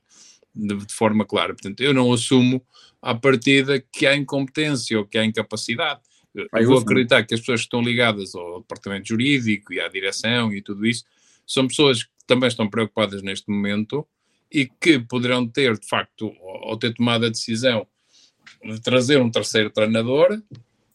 de, de, forma clara. Portanto, eu não assumo à partida que há incompetência ou que há incapacidade. Eu vou acreditar que as pessoas que estão ligadas ao departamento jurídico e à direção e tudo isso são pessoas que também estão preocupadas neste momento e que poderão ter, de facto, ao ter tomado a decisão de trazer um terceiro treinador.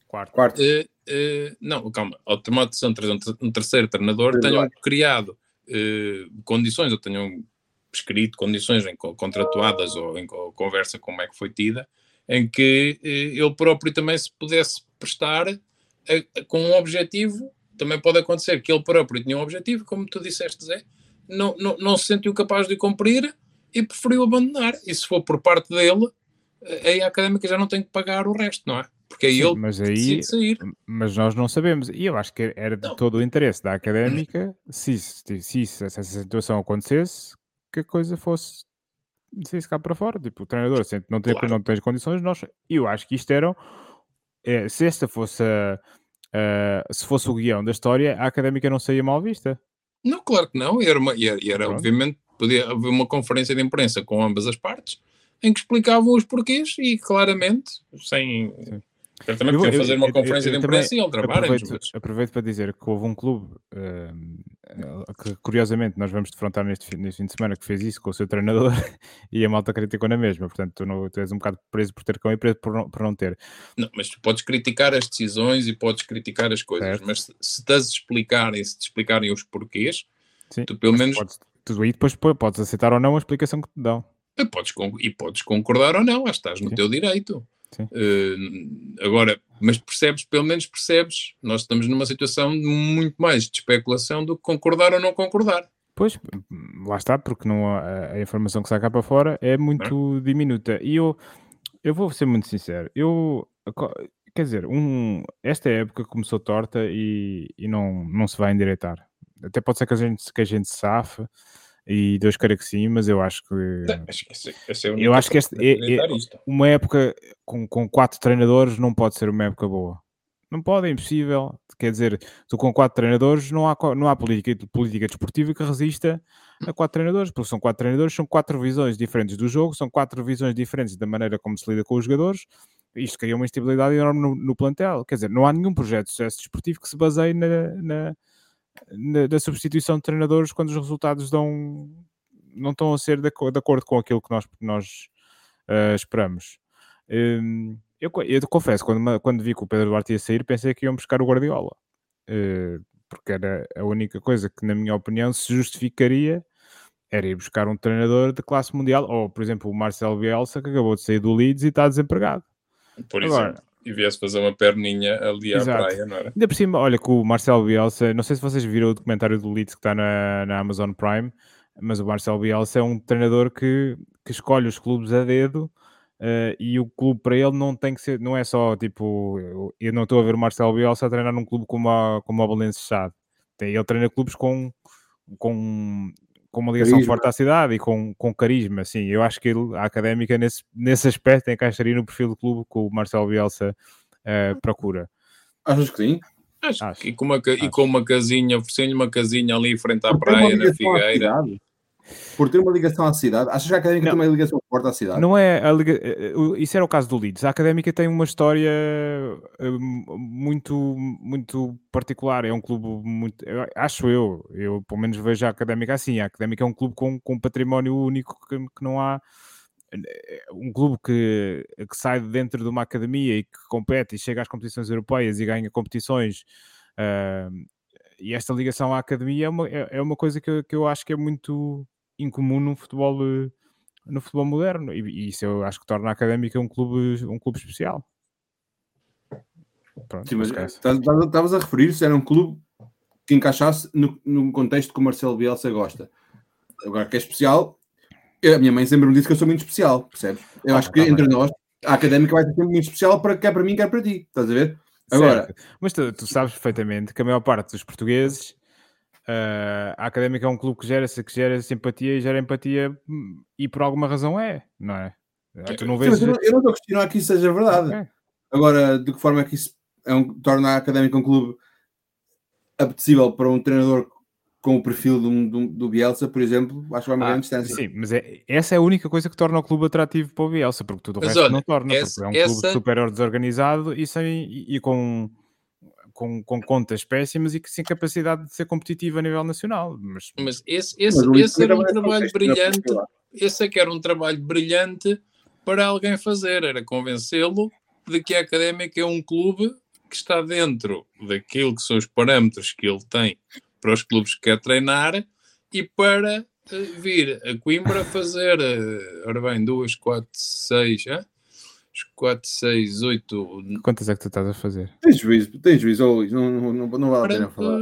Quarto. Quarto. Uh, uh, não, calma, ao tomar a decisão de trazer um, terceiro treinador, tenham criado uh, condições, ou tenham escrito condições em, contratuadas ou em ou conversa como é que foi tida, em que ele próprio também se pudesse prestar a, a, com um objetivo. Também pode acontecer que ele próprio tinha um objetivo, como tu disseste, Zé, não, não, não se sentiu capaz de cumprir e preferiu abandonar. E se for por parte dele, aí a académica já não tem que pagar o resto, não é? Porque aí Sim, ele mas aí, sair. Mas nós não sabemos. E eu acho que era de não. todo o interesse da académica, se, se, se, se essa situação acontecesse, que a coisa fosse se cá para fora. Tipo, o treinador não tem, claro. não tem condições, nós. Eu acho que isto era. É, se esta fosse a, se fosse o guião da história, a académica não saía mal vista. Não, claro que não. E era, uma, era, era obviamente, podia haver uma conferência de imprensa com ambas as partes em que explicavam os porquês e claramente, sem. Sim. Certamente podiam fazer uma conferência eu, eu, eu, de imprensa e ele trabalha. Aproveito, aproveito, para dizer que houve um clube uh, que, curiosamente, nós vamos defrontar neste, neste fim de semana que fez isso com o seu treinador e a malta criticou na mesma. Portanto, tu, não, tu és um bocado preso por ter cão e preso por não, por não ter. Não, mas tu podes criticar as decisões e podes criticar as coisas, certo. mas se, se estás a explicar e se te explicarem os porquês, Sim, tu pelo menos. Podes, tudo aí depois podes aceitar ou não a explicação que te dão. E podes, e podes concordar ou não, estás no Sim. teu direito. Uh, agora, mas percebes, pelo menos percebes, nós estamos numa situação muito mais de especulação do que concordar ou não concordar. Pois, lá está, porque não, a, a informação que sai cá para fora é muito diminuta. E eu, eu vou ser muito sincero, eu, quer dizer, um, esta época começou torta e, e não, não se vai endireitar. Até pode ser que a gente, que a gente safe, e Deus queira que sim, mas eu acho que. esse, é eu acho que este, é, é, uma época com, com quatro treinadores não pode ser uma época boa. Não pode, é impossível. Quer dizer, tu com quatro treinadores não há, não há política, política desportiva que resista a quatro treinadores, porque são quatro treinadores, são quatro visões diferentes do jogo, são quatro visões diferentes da maneira como se lida com os jogadores. Isto cria uma instabilidade enorme no, no plantel. Quer dizer, não há nenhum projeto de sucesso desportivo que se baseie na, na da substituição de treinadores quando os resultados dão, não estão a ser de, de acordo com aquilo que nós, nós uh, esperamos. Um, eu, eu, confesso, quando, quando vi que o Pedro Duarte ia sair, pensei que iam buscar o Guardiola, uh, porque era a única coisa que, na minha opinião, se justificaria era ir buscar um treinador de classe mundial, ou por exemplo o Marcelo Bielsa, que acabou de sair do Leeds e está desempregado. Por Agora, exemplo e viesse fazer uma perninha ali Exato. à praia, não era? Ainda por cima, olha, com o Marcelo Bielsa, não sei se vocês viram o documentário do Leeds que está na, na Amazon Prime, mas o Marcelo Bielsa é um treinador que, que escolhe os clubes a dedo uh, e o clube para ele não tem que ser, não é só tipo, eu, eu não estou a ver o Marcelo Bielsa a treinar num clube como a, como Valença Chade. Ele treina clubes com, com com uma ligação carisma. forte à cidade e com, com carisma, sim. Eu acho que ele, a académica, nesse, nesse aspecto, encaixaria no perfil do clube que o Marcelo Bielsa uh, procura. Achas que sim? Acho, acho. E, com uma, e com uma casinha, oferecendo uma casinha ali em frente à praia, na Figueira. Por ter uma ligação à cidade, achas que a Académica não, tem uma ligação forte à cidade? Não é, liga... Eh, eh, isso era o caso do Leeds. A Académica tem uma história eh, muito, muito particular. É um clube muito, acho eu, eu pelo menos vejo a Académica assim. A Académica é um clube com, com um património único que, que não há um clube que, que sai de dentro de uma academia e que compete e chega às competições europeias e ganha competições uh, e esta ligação à academia é uma, é, é uma coisa que, eu- que eu acho que é muito incomum no futebol, eh, no futebol moderno. E, e isso eu acho que torna a académica um clube, um clube especial. Pronto, Sim, mas estás- estavas a referir-se, era um clube que encaixasse no, no contexto que o Marcelo Bielsa gosta. Agora que é especial, a minha mãe sempre me disse que eu sou muito especial, percebes? Eu Ah, acho que tá entre bem. nós, a académica vai ser sempre muito especial, para, quer para mim, quer para ti. Estás a ver? Agora, Certo. Mas tu, tu sabes perfeitamente que a maior parte dos portugueses, eh, a académica é um clube que gera, que gera simpatia e gera empatia, e por alguma razão é, não é? Eh, Tu não sim, vês. eu, não, eu não estou a questionar que isso seja verdade. Ok. Agora, de que forma é que isso é um- torna a académica um clube apetecível para um treinador com o perfil do, do, do Bielsa, por exemplo, acho que vai uma Ah, grande distância. Sim, mas é, essa é a única coisa que torna o clube atrativo para o Bielsa, porque tudo o Mas resto olha, não torna, essa- porque é um clube essa- super desorganizado e, sem, e, e com, com, com contas péssimas e que sem capacidade de ser competitiva a nível nacional. Mas, mas esse, esse, mas esse era um trabalho brilhante, esse é que era um trabalho brilhante para alguém fazer, era convencê-lo de que a Académica é um clube que está dentro daquilo que são os parâmetros que ele tem para os clubes que quer treinar e para eh, vir a Coimbra fazer, eh, ora bem, duas, quatro, seis, hein? 4, 6, 8. Quantas é que tu estás a fazer? Tem juízo, tem juízo, oh, não, não, não, não vale a pena falar.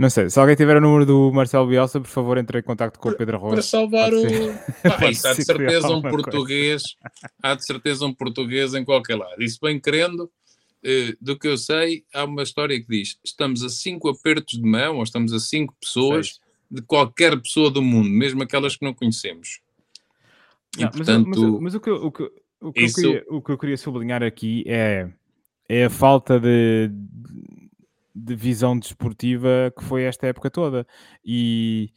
Não sei, se alguém tiver o número do Marcelo Bielsa, por favor, entre em contato com o Pedro Rocha. Para salvar o. Ah, isso, há de certeza um português, coisa. há de certeza um português em qualquer lado. Isso bem querendo, eh, do que eu sei, há uma história que diz: estamos a cinco apertos de mão, ou estamos a cinco pessoas Seis. de qualquer pessoa do mundo, mesmo aquelas que não conhecemos. Não, portanto... mas, mas, mas o, que, o, que, o que eu isso- queria, o que eu queria sublinhar aqui é, é a falta de, de visão desportiva que foi esta época toda. E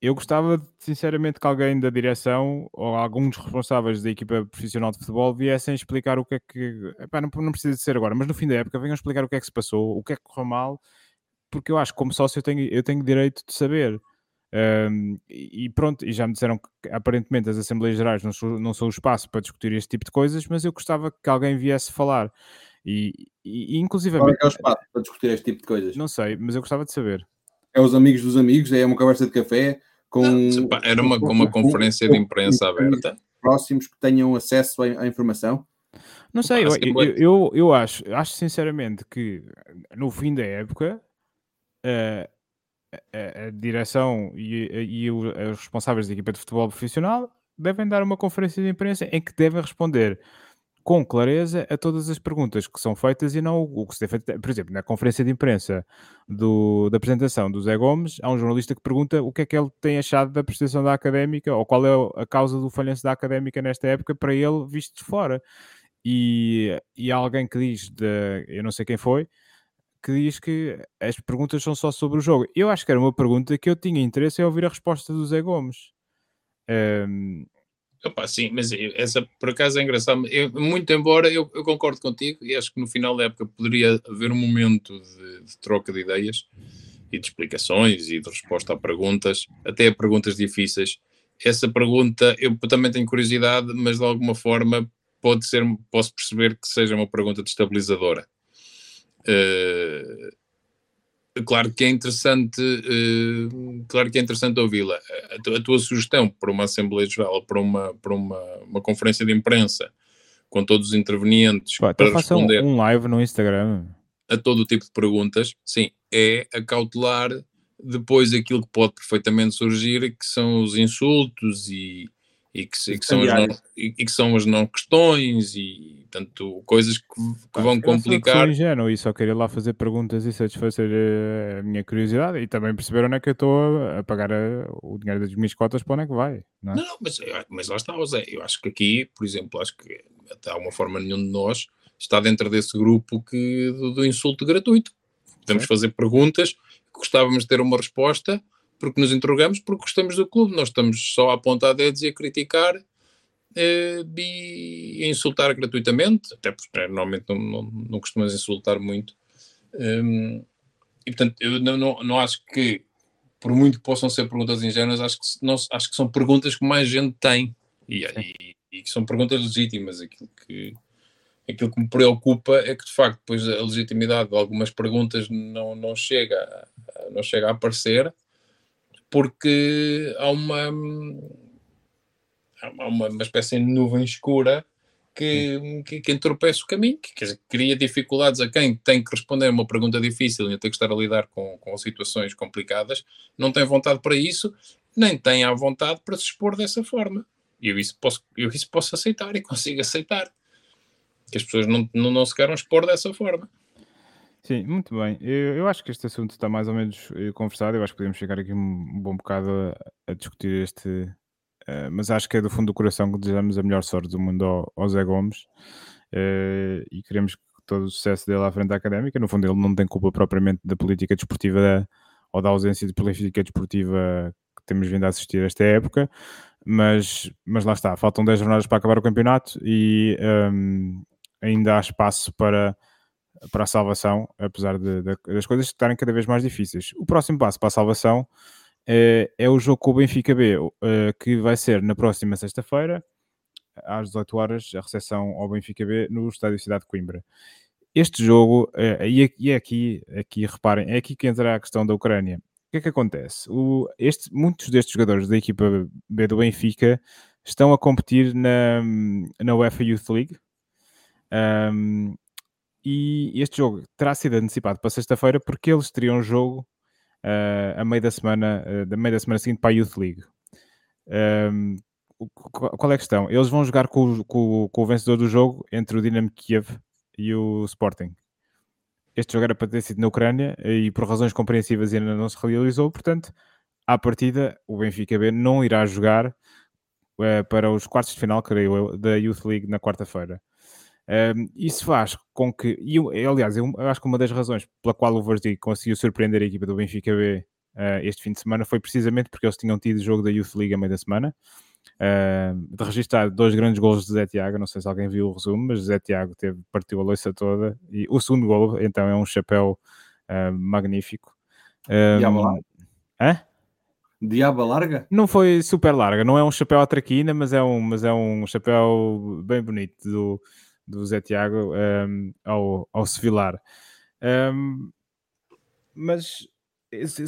eu gostava, sinceramente, que alguém da direção ou alguns responsáveis da equipa profissional de futebol viessem explicar o que é que. Epá, não, não precisa de ser agora, mas no fim da época venham explicar o que é que se passou, o que é que correu mal, porque eu acho que, como sócio, eu tenho, eu tenho direito de saber. Um, e pronto, e já me disseram que aparentemente as Assembleias Gerais não são, não são o espaço para discutir este tipo de coisas, mas eu gostava que alguém viesse falar. E, e, e Qual é inclusivamente, que é o espaço para discutir este tipo de coisas? não sei, mas eu gostava de saber. É os amigos dos amigos, é uma conversa de café com, pá, era uma, com- uma conferência de imprensa aberta. próximos que tenham acesso à, à informação. Não sei, eu, assim, eu, eu, eu acho, acho sinceramente que no fim da época eh, a, a direção e, e os responsáveis da equipa de futebol profissional devem dar uma conferência de imprensa em que devem responder com clareza a todas as perguntas que são feitas e não o, o que se deve feito. Por exemplo, na conferência de imprensa do- da apresentação do Zé Gomes, há um jornalista que pergunta o que é que ele tem achado da prestação da académica ou qual é a causa do falhanço da académica nesta época para ele visto de fora. E, e há alguém que diz, de, eu não sei quem foi, que diz que as perguntas são só sobre o jogo. Eu acho que era uma pergunta que eu tinha interesse em ouvir a resposta do Zé Gomes. Ehm, Opa, sim, mas essa por acaso é engraçado. Eu, muito embora eu, eu concordo contigo e acho que no final da época poderia haver um momento de, de troca de ideias e de explicações e de resposta a perguntas, até a perguntas difíceis. Essa pergunta eu também tenho curiosidade, mas de alguma forma pode ser, posso perceber que seja uma pergunta destabilizadora. Eh, Claro que é interessante, eh, claro que é interessante ouvi-la. A, tu- a tua sugestão para uma Assembleia Geral, para uma, para uma, uma conferência de imprensa, com todos os intervenientes, pá, para responder um live no Instagram. a todo o tipo de perguntas, sim, é acautelar depois aquilo que pode perfeitamente surgir, que são os insultos e, e, que, se- que são, as não, e, e que são as não questões e, tanto, coisas que, que vão Eu sou- complicar. Sou ingênuo e só queria lá fazer perguntas e satisfazer eh, a minha curiosidade e também perceber onde é que eu estou a, pagar a- o dinheiro das minhas cotas para onde é que vai. Não é? Não, mas, eu- mas lá está, José. Eu acho que aqui, por exemplo, acho que até há uma forma nenhum de nós está dentro desse grupo que, do, do insulto gratuito. Podemos fazer perguntas, gostávamos de ter uma resposta, porque nos interrogamos, porque gostamos do clube. Nós estamos só a apontar dedos e a criticar eh, e a insultar gratuitamente, até porque eh, normalmente não, não, não costumamos insultar muito. Hum, e portanto, eu não, não, não acho que por muito que possam ser perguntas ingênuas, acho que, não, acho que são perguntas que mais gente tem e, e, e que são perguntas legítimas. Aquilo que, aquilo que me preocupa é que de facto depois a legitimidade de algumas perguntas não, não chega não chega a aparecer porque há uma há uma, uma espécie de nuvem escura que, que, que entorpece o caminho, que quer dizer, cria dificuldades a quem tem que responder a uma pergunta difícil e tem que estar a lidar com, com situações complicadas, não tem vontade para isso, nem tem a vontade para se expor dessa forma. E eu isso posso, eu isso posso aceitar e consigo aceitar. Que as pessoas não, não, não se queiram expor dessa forma. Sim, muito bem. Eu, eu acho que este assunto está mais ou menos eh, conversado. Eu acho que podemos chegar aqui um bom bocado a, a discutir este, Uh, mas acho que é do fundo do coração que desejamos a melhor sorte do mundo ao, ao Zé Gomes uh, e queremos todo o sucesso dele à frente da académica. No fundo, ele não tem culpa propriamente da política desportiva da, ou da ausência de política desportiva que temos vindo a assistir esta época, mas, mas lá está, faltam 10 jornadas para acabar o campeonato e um, ainda há espaço para, para a salvação, apesar de, de, das coisas estarem cada vez mais difíceis. O próximo passo para a salvação é, é o jogo com o Benfica B, eh, que vai ser na próxima sexta-feira, às 18 horas, a recepção ao Benfica B no Estádio Cidade de Coimbra. Este jogo, é, e é aqui, aqui, reparem, é aqui que entra a questão da Ucrânia. O que é que acontece? O, este, muitos destes jogadores da equipa B do Benfica estão a competir na, na UEFA Youth League. Um, e este jogo terá sido antecipado para sexta-feira porque eles teriam um jogo uh, a meio da semana, uh, da meio da semana seguinte para a Youth League. Um, qual é a questão? Eles vão jogar com, com, com, o vencedor do jogo entre o Dinamo Kiev e o Sporting. Este jogo era para ter sido na Ucrânia e por razões compreensivas ainda não se realizou, portanto, à partida, o Benfica B não irá jogar uh, para os quartos de final, creio eu, da Youth League na quarta-feira. Isso faz com que, e aliás, eu acho que uma das razões pela qual o Varzim conseguiu surpreender a equipa do Benfica B uh, este fim de semana foi precisamente porque eles tinham tido jogo da Youth League a meio da semana. Uh, de registrar dois grandes gols de Zé Tiago, não sei se alguém viu o resumo, mas Zé Tiago teve, partiu a loiça toda e o segundo gol então é um chapéu uh, magnífico. Um, Hã? Diaba larga? Não foi super larga, não é um chapéu à traquina, mas é um, mas é um chapéu bem bonito do, do Zé Tiago um, ao, ao Sevilar. Um, mas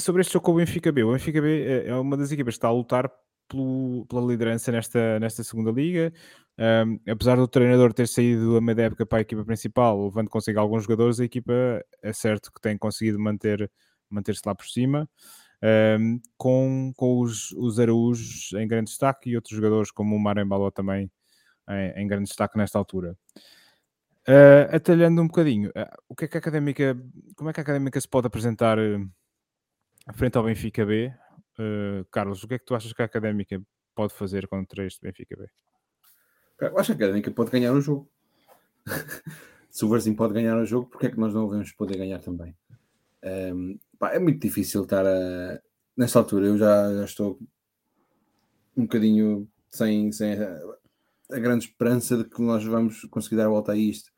sobre este jogo com o Benfica B, o Benfica B é, é uma das equipas que está a lutar pelo, pela liderança nesta, nesta segunda liga. Um, apesar do treinador ter saído a meio da época para a equipa principal, levando consigo alguns jogadores, a equipa é certo que tem conseguido manter, manter-se lá por cima. Um, com, com os, os Araújos em grande destaque e outros jogadores como o Marembaló também em, em grande destaque nesta altura. Uh, atalhando um bocadinho, uh, o que é que a académica, como é que a académica se pode apresentar uh, frente ao Benfica B? Carlos, o que é que tu achas que a académica pode fazer contra este Benfica B? Eu acho que a académica pode ganhar o jogo. se o Varzim pode ganhar o jogo, porque é que nós não vamos poder ganhar também? Um, pá, é muito difícil estar a... nesta altura. Eu já, já estou um bocadinho sem, sem a grande esperança de que nós vamos conseguir dar a volta a isto,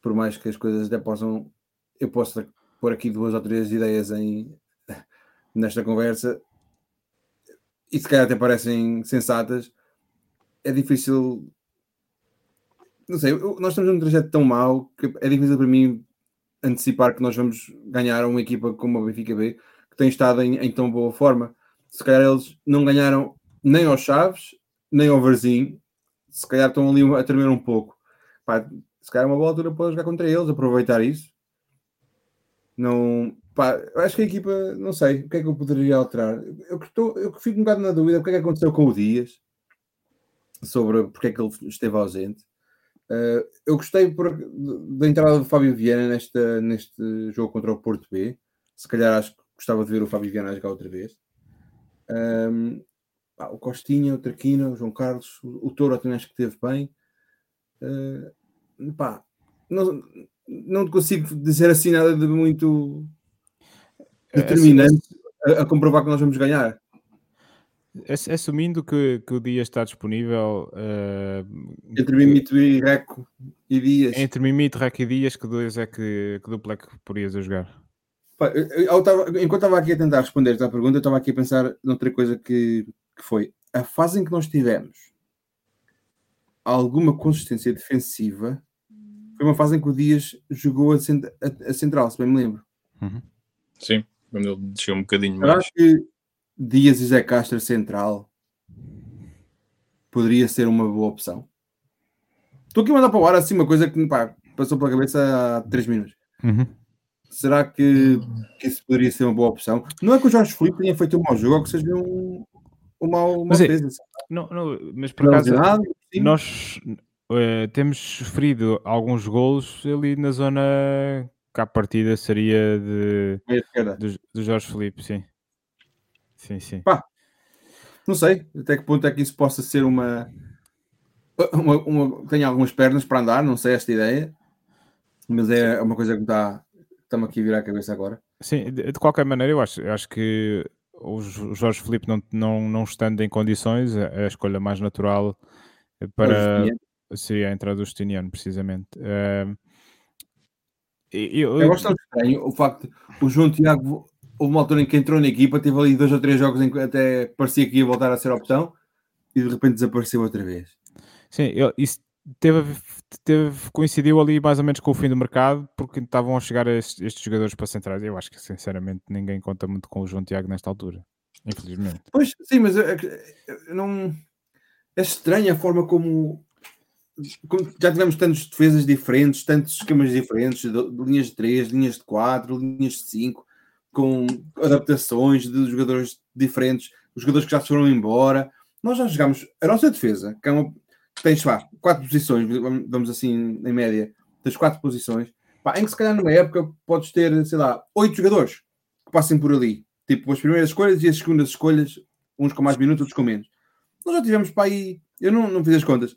por mais que as coisas até possam. Eu posso pôr aqui duas ou três ideias em, nesta conversa e se calhar até parecem sensatas. É difícil. Não sei, nós estamos num trajeto tão mau que é difícil para mim antecipar que nós vamos ganhar uma equipa como a Benfica B que tem estado em, em tão boa forma. Se calhar eles não ganharam nem aos Chaves, nem ao Varzim, se calhar estão ali a tremer um pouco. Pá, se calhar é uma boa altura para jogar contra eles, aproveitar isso. Não, pá, acho que a equipa, não sei, o que é que eu poderia alterar? Eu, estou, eu fico um bocado na dúvida o que é que aconteceu com o Dias, sobre porque é que ele esteve ausente. Uh, eu gostei por, da entrada do Fábio Viana nesta, neste jogo contra o Porto B. Se calhar acho que gostava de ver o Fábio Viana jogar outra vez. Um, pá, o Costinha, o Traquina, o João Carlos, o, o Touro também acho que teve bem. Uh, pá, não, não consigo dizer assim nada de muito determinante a, a, comprovar que nós vamos ganhar. Assumindo que, que o dia está disponível uh, entre Mimito e Reco e Dias, entre Mimito, Reco e Dias, que dois é que, que dupla é que porias a jogar? Pá, eu, eu tava, enquanto estava aqui a tentar responder esta pergunta, eu estava aqui a pensar noutra coisa que, que foi a fase em que nós tivemos alguma consistência defensiva foi uma fase em que o Dias jogou a, cent a, a central, se bem me lembro. Uhum. Sim, quando ele desceu um bocadinho Eu mais. acho que Dias e Zé Castro central poderia ser uma boa opção. Estou aqui a mandar para o ar assim uma coisa que pá, passou pela cabeça há 3 minutos. Uhum. Será que, que isso poderia ser uma boa opção? Não é que o Jorge Felipe tenha feito um mau jogo ou que seja um, um mau, uma Mas é- defesa. Não, não, mas por acaso nós eh, temos sofrido alguns golos ali na zona que à partida seria de, do, do Jorge Felipe, sim. Sim, sim. Não sei até que ponto é que isso possa ser uma. uma, uma tem algumas pernas para andar, não sei esta ideia, mas é uma coisa que me está está-me aqui a virar a cabeça agora. Sim, de, de qualquer maneira, eu acho, eu acho que o Jo- Jorge Felipe não, não, não estando em condições, a, a escolha mais natural eh, para seria a entrada do Justiniano, precisamente. Ehm, e- eu- É bastante estranho o facto de o João Tiago, houve uma altura em que entrou na equipa, teve ali dois ou três jogos em que até parecia que ia voltar a ser opção e de repente desapareceu outra vez. Sim, eu- isso teve, teve- coincidiu ali mais ou menos com o fim do mercado, porque estavam a chegar estes, estes jogadores para centrais. Eu acho que, sinceramente, ninguém conta muito com o João Tiago nesta altura, infelizmente. Pois, sim, mas é, é- não. É estranha a forma como, como já tivemos tantas defesas diferentes, tantos esquemas diferentes, de, de linhas de 3, linhas de 4, linhas de 5, com adaptações de jogadores diferentes, os jogadores que já foram embora. Nós já jogámos a nossa defesa, que é uma, tens pá, quatro posições, vamos assim em média, tens quatro posições, pá, em que se calhar numa época podes ter, sei lá, oito jogadores que passem por ali. Tipo, as primeiras escolhas e as segundas escolhas, uns com mais minutos, outros com menos. Nós já tivemos para aí, eu não, não fiz as contas,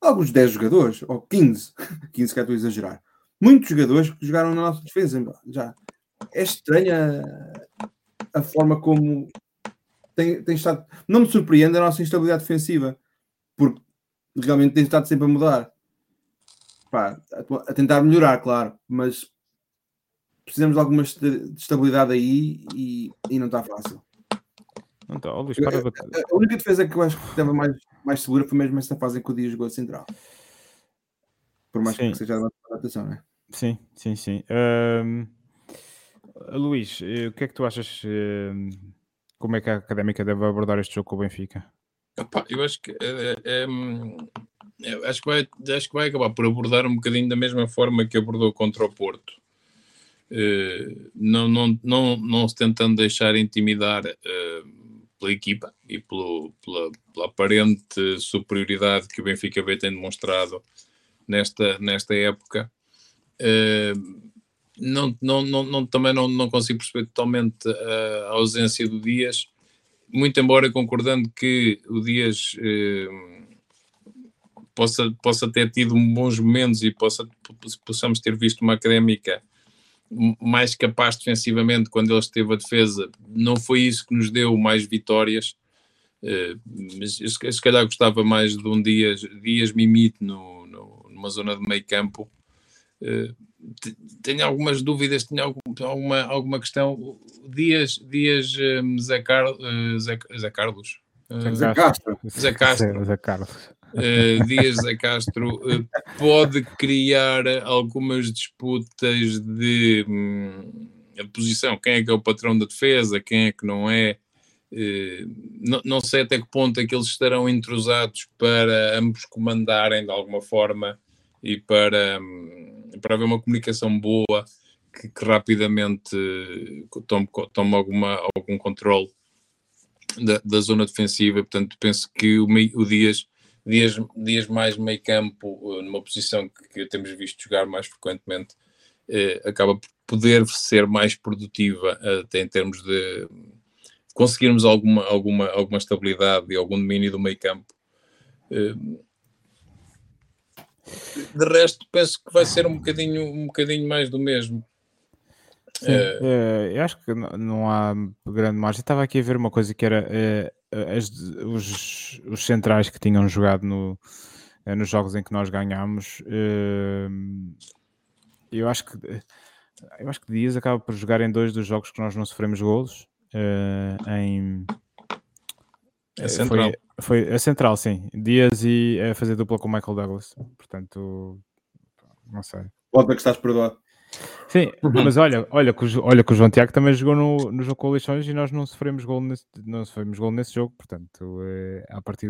alguns 10 jogadores, ou 15, 15 que estou a exagerar. Muitos jogadores que jogaram na nossa defesa. Já. É estranha a forma como tem, tem estado. Não me surpreende a nossa instabilidade defensiva, porque realmente tem estado sempre a mudar. Pá, a, a tentar melhorar, claro, mas precisamos de alguma esta- de estabilidade aí e, e não está fácil. Não ó, Luís, para de. A única defesa que eu acho que estava mais, mais segura foi mesmo essa fase em que o Dias jogou a central. Por mais Sim. que seja uma adaptação, não é? Sim, sim, sim. Ahm, Luís, eh, o que é que tu achas? eh, como é que a Académica deve abordar este jogo com o Benfica? Epá, eu acho que é, é, eu acho que vai acho que vai acabar por abordar um bocadinho da mesma forma que abordou contra o Porto. Eh, não, não, não, não se tentando deixar intimidar eh, pela equipa e pelo, pela, pela aparente superioridade que o Benfica B tem demonstrado nesta, nesta época. Eh, não, não, não, não- também não, não consigo perceber totalmente a ausência do Dias muito embora concordando que o Dias eh, possa, possa ter tido bons momentos e possa, possamos ter visto uma académica mais capaz defensivamente quando ele esteve a defesa, não foi isso que nos deu mais vitórias. Eh, mas se calhar gostava mais de um Dias, Dias Mimite no, no- numa zona de meio campo. Eh, tenho algumas dúvidas, tenho algum- alguma, alguma questão. Dias, Dias eh, Zé, Car- eh, Zé, Zé Carlos. Eh, Zé Castro. Zé Castro. Zé, Carlos. eh, Dias Zé Castro eh, pode criar algumas disputas de hum, a posição, quem é que é o patrão da defesa, quem é que não é. Eh, não, não sei até que ponto é que eles estarão entrosados para ambos comandarem de alguma forma e para, hum, para haver uma comunicação boa que, que rapidamente eh, tome, tome alguma, algum controle da, da zona defensiva. Portanto, penso que o, o Dias, Dias, Dias mais meio campo, eh, numa posição que, que temos visto jogar mais frequentemente, eh, acaba por poder ser mais produtiva até em termos de conseguirmos alguma, alguma, alguma estabilidade e algum domínio do meio campo. Eh, de resto, penso que vai ser um bocadinho, um bocadinho mais do mesmo. Sim, eh, eu acho que não há grande margem. Estava aqui a ver uma coisa que era eh, as- os, os centrais que tinham jogado no, eh, nos jogos em que nós ganhámos. eu acho que eu acho que Dias acaba por jogar em dois dos jogos que nós não sofremos golos. em É central. Foi, foi a central, sim. Dias e a fazer dupla com o Michael Douglas. Portanto, Não sei. Volta que estás perdoado. Sim, mas olha, olha, que o, olha que o João Tiago também jogou no, no jogo com Leixões e nós não sofremos gol nesse, não sofremos gol nesse jogo, portanto, é, a partir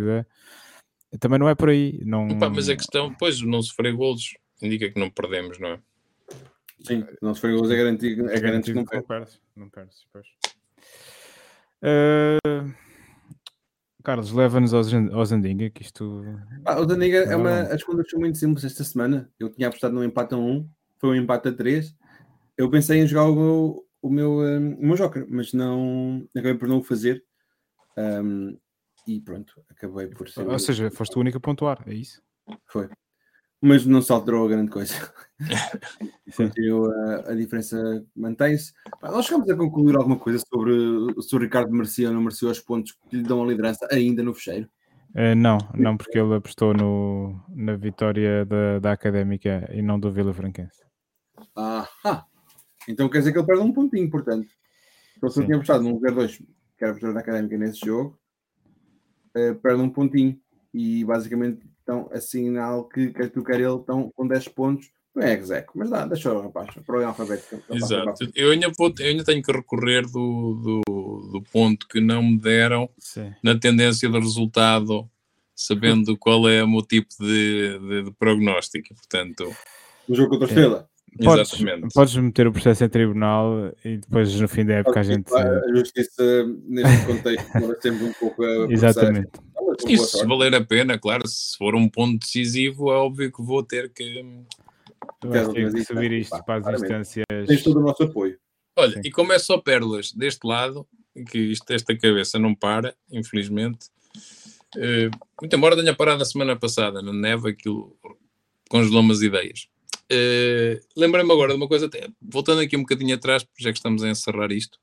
também não é por aí. Não... Opa, mas a questão, pois, não sofrer golos indica que não perdemos, não é? Sim, não sofrer golos é garantido, é, é garantido que não perdes. Não perdes, pois. Uh... Carlos, leva-nos ao, ao Zandinga, que isto. Ah, o Zandinga é uma. As contas são muito simples esta semana. Eu tinha apostado num empate a 1, foi um empate a 3. Eu pensei em jogar o meu, o meu, um, o meu Joker, mas não. Acabei por não o fazer. Um, e pronto, acabei por ser. Ou seja, foste o único a pontuar, é isso? Foi mas não se alterou a grande coisa. a, a, diferença mantém-se. Nós chegamos a concluir alguma coisa sobre se o Ricardo merecia ou não merecia os pontos que lhe dão a liderança ainda no fecheiro? Uh, não, não, porque ele apostou no, na vitória da, da Académica e não do Vila Franquense. Ah, ah, então quer dizer que ele perde um pontinho, portanto. Então, se eu tinha apostado num 0-2, que era a vitória da Académica nesse jogo, uh, perde um pontinho. E basicamente então, assinal que quer tu quer ele, estão com 10 pontos. Não é execo, mas dá, deixa o rapaz, para o alfabeto. Exato. Eu ainda, vou, eu ainda tenho que recorrer do, do, do ponto que não me deram Sim. na tendência do resultado, sabendo qual é o meu tipo de, de, de prognóstico. Portanto, o jogo contra a Estrela. Podes, podes meter o processo em tribunal e depois no fim da época a gente. A justiça neste contexto é sempre um pouco. Exatamente. Isso se valer a pena, claro, se for um ponto decisivo, é óbvio que vou ter que. Vais ter que subir isto pá, para as instâncias. Tens todo o nosso apoio. Olha, Sim. e como é só pérolas deste lado, que isto, esta cabeça não para, infelizmente. Uh, muito embora tenha parado a semana passada na neve, aquilo congelou-me as ideias. Uh, Lembrei-me agora de uma coisa, até, voltando aqui um bocadinho atrás, já que estamos a encerrar isto,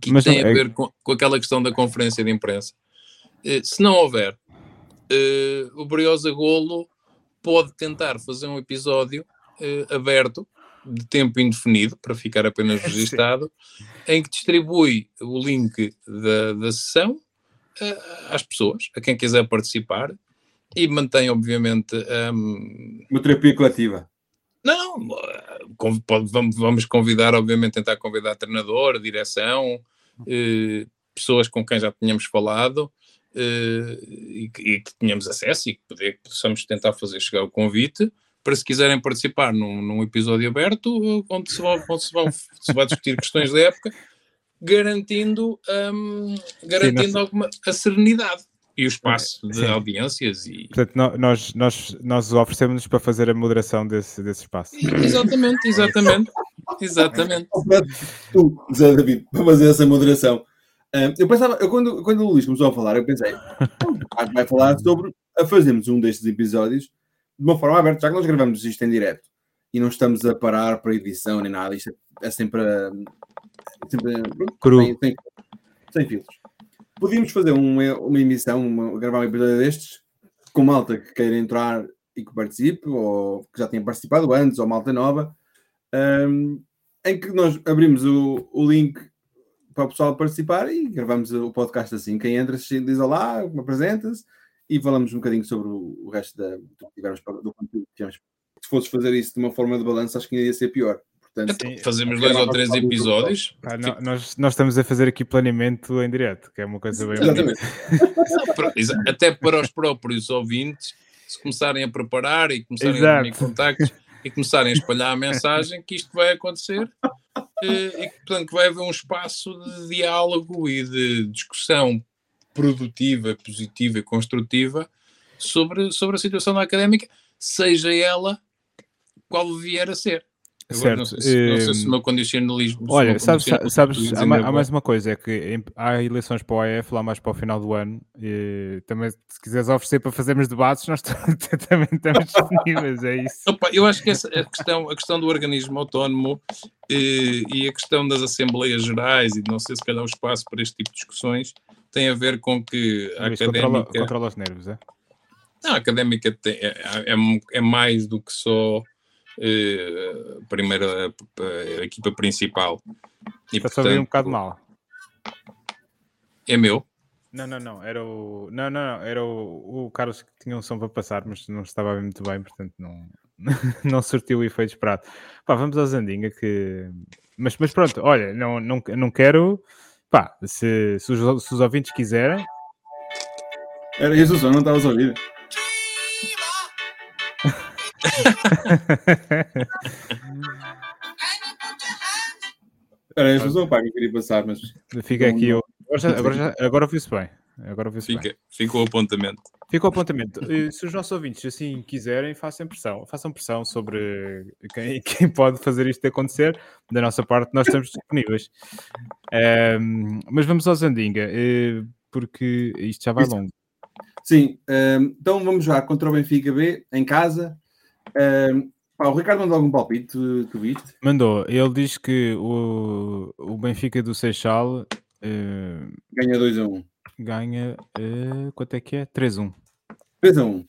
que Mas tem a é... ver com, com, aquela questão da conferência de imprensa. Uh, se não houver, uh, o Briosa Golo pode tentar fazer um episódio aberto, de tempo indefinido, para ficar apenas registado, em que distribui o link da, da sessão às pessoas, a quem quiser participar, e mantém, obviamente. Um... Uma terapia coletiva. Não, pode, vamos, vamos convidar, obviamente, tentar convidar treinador, direção, eh, pessoas com quem já tínhamos falado eh, e, que, e, que tínhamos acesso e que poder, possamos tentar fazer chegar o convite para se quiserem participar num, num episódio aberto onde se, vão, onde se, vão, se vai discutir questões da época, garantindo, um, garantindo Sim, alguma a serenidade e o espaço de Sim. audiências. E... Portanto, nós, nós, nós oferecemos-nos para fazer a moderação desse, desse espaço. Exatamente, exatamente. exatamente. Tu, Zé David, para fazer essa moderação. eu pensava, eu, quando, quando o Luís começou a falar, eu pensei, vai falar sobre a fazermos um destes episódios de uma forma aberta, já que nós gravamos isto em direto e não estamos a parar para edição nem nada, isto é, sempre, sempre cru. Sem, sem, sem filtros. Podíamos fazer uma, uma emissão, uma, gravar um episódio destes, com malta que queira entrar e que participe, ou que já tenha participado antes, ou malta nova, um, em que nós abrimos o, o link para o pessoal participar e gravamos o podcast assim. Quem entra diz olá, apresenta-se e falamos um bocadinho sobre o, resto da, do, do conteúdo que. Se fosses fazer isso de uma forma de balanço, acho que ia ser pior. Portanto, então, fazemos dois ou três episódios. Ah, não, nós, nós estamos a fazer aqui planeamento em direto, que é uma coisa bem. Exatamente. Até para os próprios ouvintes, se começarem a preparar e começarem Exato. a ter contactos e começarem a espalhar a mensagem que isto vai acontecer eh, e que, portanto, que vai haver um espaço de diálogo e de discussão produtiva, positiva e construtiva sobre, sobre a situação da académica, seja ela qual vier a ser. Certo. Não sei, se, não sei se o meu condicionalismo. Olha, sabes, sabes há, há, mais uma coisa: é que há eleições para o AF lá mais para o final do ano. E também, se quiseres oferecer para fazermos debates, nós também estamos disponíveis. É isso. Opa, eu acho que essa, a, questão, a questão do organismo autónomo e, e, a questão das Assembleias Gerais e não sei se calhar o espaço para este tipo de discussões tem a ver com que a académica. Controla, controla os nervos, é? Não, a académica tem, é, é, é mais do que só uh, primeira a, a, equipa principal. E, Está portanto, um bocado mal. É meu? Não, não, não. Era o. Não, não, não. Era o, o Carlos que tinha um som para passar, mas não estava muito bem, portanto não. não surtiu o efeito esperado. Pá, vamos ao Zandinga que. Mas, mas pronto, olha, não, não, não quero. Pá, se, se, os, se os ouvintes quiserem. Era isso o som, não estavas a ouvir. Era esse o som, pá, que eu queria passar, mas. Fica aqui. eu- Agora, já- agora, já- agora ouviu-se bem. Agora ouviu-se bem. Fica, fica o apontamento. Fica o apontamento. Se os nossos ouvintes assim quiserem, façam pressão. Façam pressão sobre quem, quem pode fazer isto acontecer. Da nossa parte, nós estamos disponíveis. Ehm, mas vamos ao Zandinga, eh, porque isto já vai Isso. longo. Sim, hum, então vamos já contra o Benfica B, em casa. Pá, o Ricardo mandou algum palpite, tu, tu viste? Mandou. Ele diz que o, o Benfica do Seixal eh, Ganha 2 a 1. ganha. eh, quanto é que é? 3-1. 3 a 1.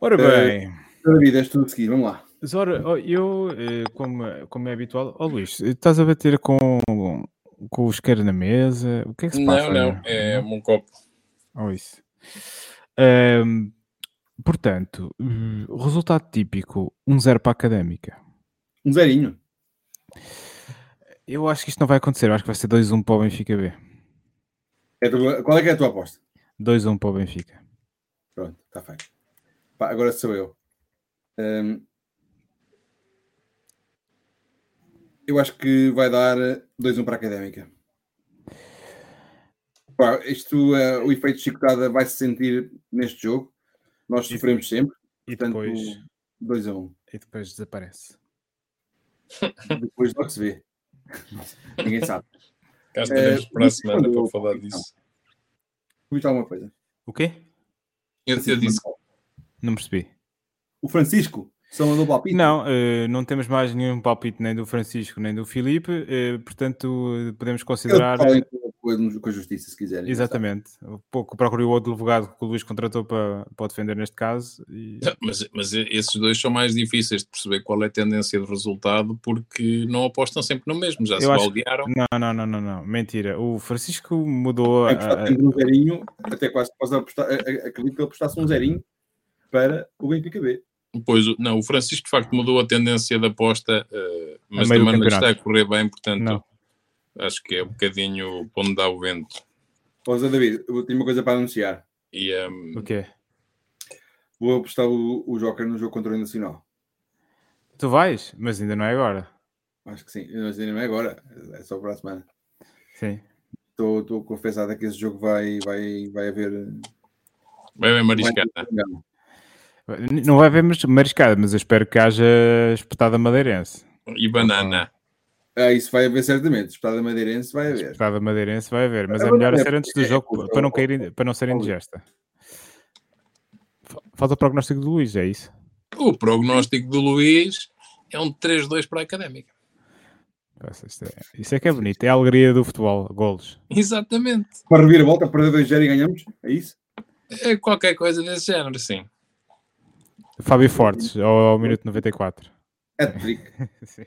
Ora Eh, bem. David, és tu a seguir, vamos lá. Mas ora, ó, eu, como, como é habitual, ó Luís, estás a bater com, com o isqueiro na mesa? O que é que se passa? Não, não, é um copo. Ou isso. Ahm, portanto, hum, resultado típico: 1-0 para a académica. Um zerinho. Eu acho que isto não vai acontecer, eu acho que vai ser 2-1 para o Benfica B. É a tua- qual é que é a tua aposta? 2-1 para o Benfica. Pronto, está feito. Pá, agora sou eu. Hum, eu acho que vai dar 2-1 para a Académica. Pá, isto, eh, o efeito de chicotada vai se sentir neste jogo. Nós E- sofremos sempre. E Portanto, depois, 2 a 1. e depois desaparece. Depois logo se vê. Ninguém sabe. Cá estaremos Eh, para a semana quando- para falar disso. Viste alguma coisa? O quê? Eu, eu disse Não percebi. O Francisco só mandou palpite. Não, eh, não temos mais nenhum palpite nem do Francisco nem do Filipe, eh, portanto podemos Eu considerar. falem com, a justiça se quiserem. Exatamente. Um pouco procurei o outro advogado que o Luís contratou para, para o defender neste caso. E... Mas, mas esses dois são mais difíceis de perceber qual é a tendência de resultado porque não apostam sempre no mesmo. Já se Eu acho que- baldearam. Não, não, não, não, não. Mentira. O Francisco mudou. a- É a- um zerinho, até quase posso apostar, acredito que ele apostasse um zerinho para o Benfica B. Pois, não, o Francisco de facto mudou a tendência da aposta, eh, mas também está a correr bem, portanto Não. Acho que é um bocadinho para onde dá o vento. Ó Zé David, eu tenho uma coisa para anunciar. E, ehm, O quê? Vou apostar o, o Joker no jogo contra o Nacional. Tu vais? Mas ainda não é agora. Acho que sim. Mas ainda não é agora, é só para a semana. Sim. Estou confessado que esse jogo vai, vai, vai haver. vai bem vai mariscada. haver. N- Não vai haver mariscada, mas eu espero que haja espetada madeirense. E banana. Ah, isso vai haver certamente. Espetada Madeirense vai haver. Espetada madeirense vai haver, mas É é melhor verdade, ser antes do é, jogo é, para não, é, cair, para não ser é, indigesta. Fa- Falta o prognóstico do Luís, é isso? O prognóstico do Luís é um 3-2 para a Académica. Nossa, é, isso é que é bonito, é a alegria do futebol, golos. Exatamente. Para revir a volta, perder 2-0 e ganhamos? É isso? É qualquer coisa desse género, sim. Fábio Fortes, ao, ao minuto 94. É trick. Sim.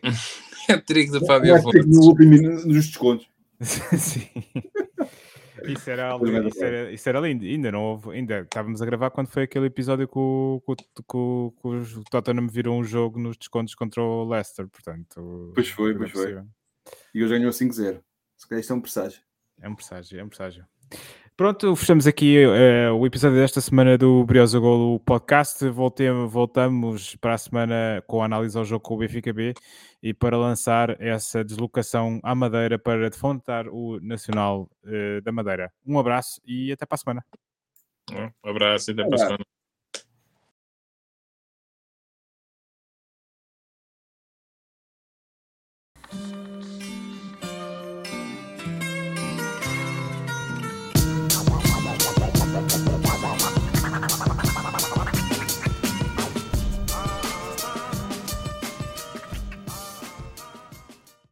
É trigo do Fábio É trick no último minuto, nos descontos. Sim. Isso era, isso, era, isso era lindo. Ainda não houve, ainda estávamos a gravar quando foi aquele episódio que o, que, o- que Tottenham viram um jogo nos descontos contra o Leicester, portanto. Pois foi, pois por foi. E hoje ganhou 5-0. Se calhar isto é um presságio. É um presságio, é um presságio. Pronto, fechamos aqui eh, o episódio desta semana do Briosa Golo Podcast. Volte- voltamos para a semana com a análise ao jogo com o Benfica B e para lançar essa deslocação à Madeira para defrontar o Nacional eh, da Madeira. Um abraço e até para a semana. Um abraço e até para a semana.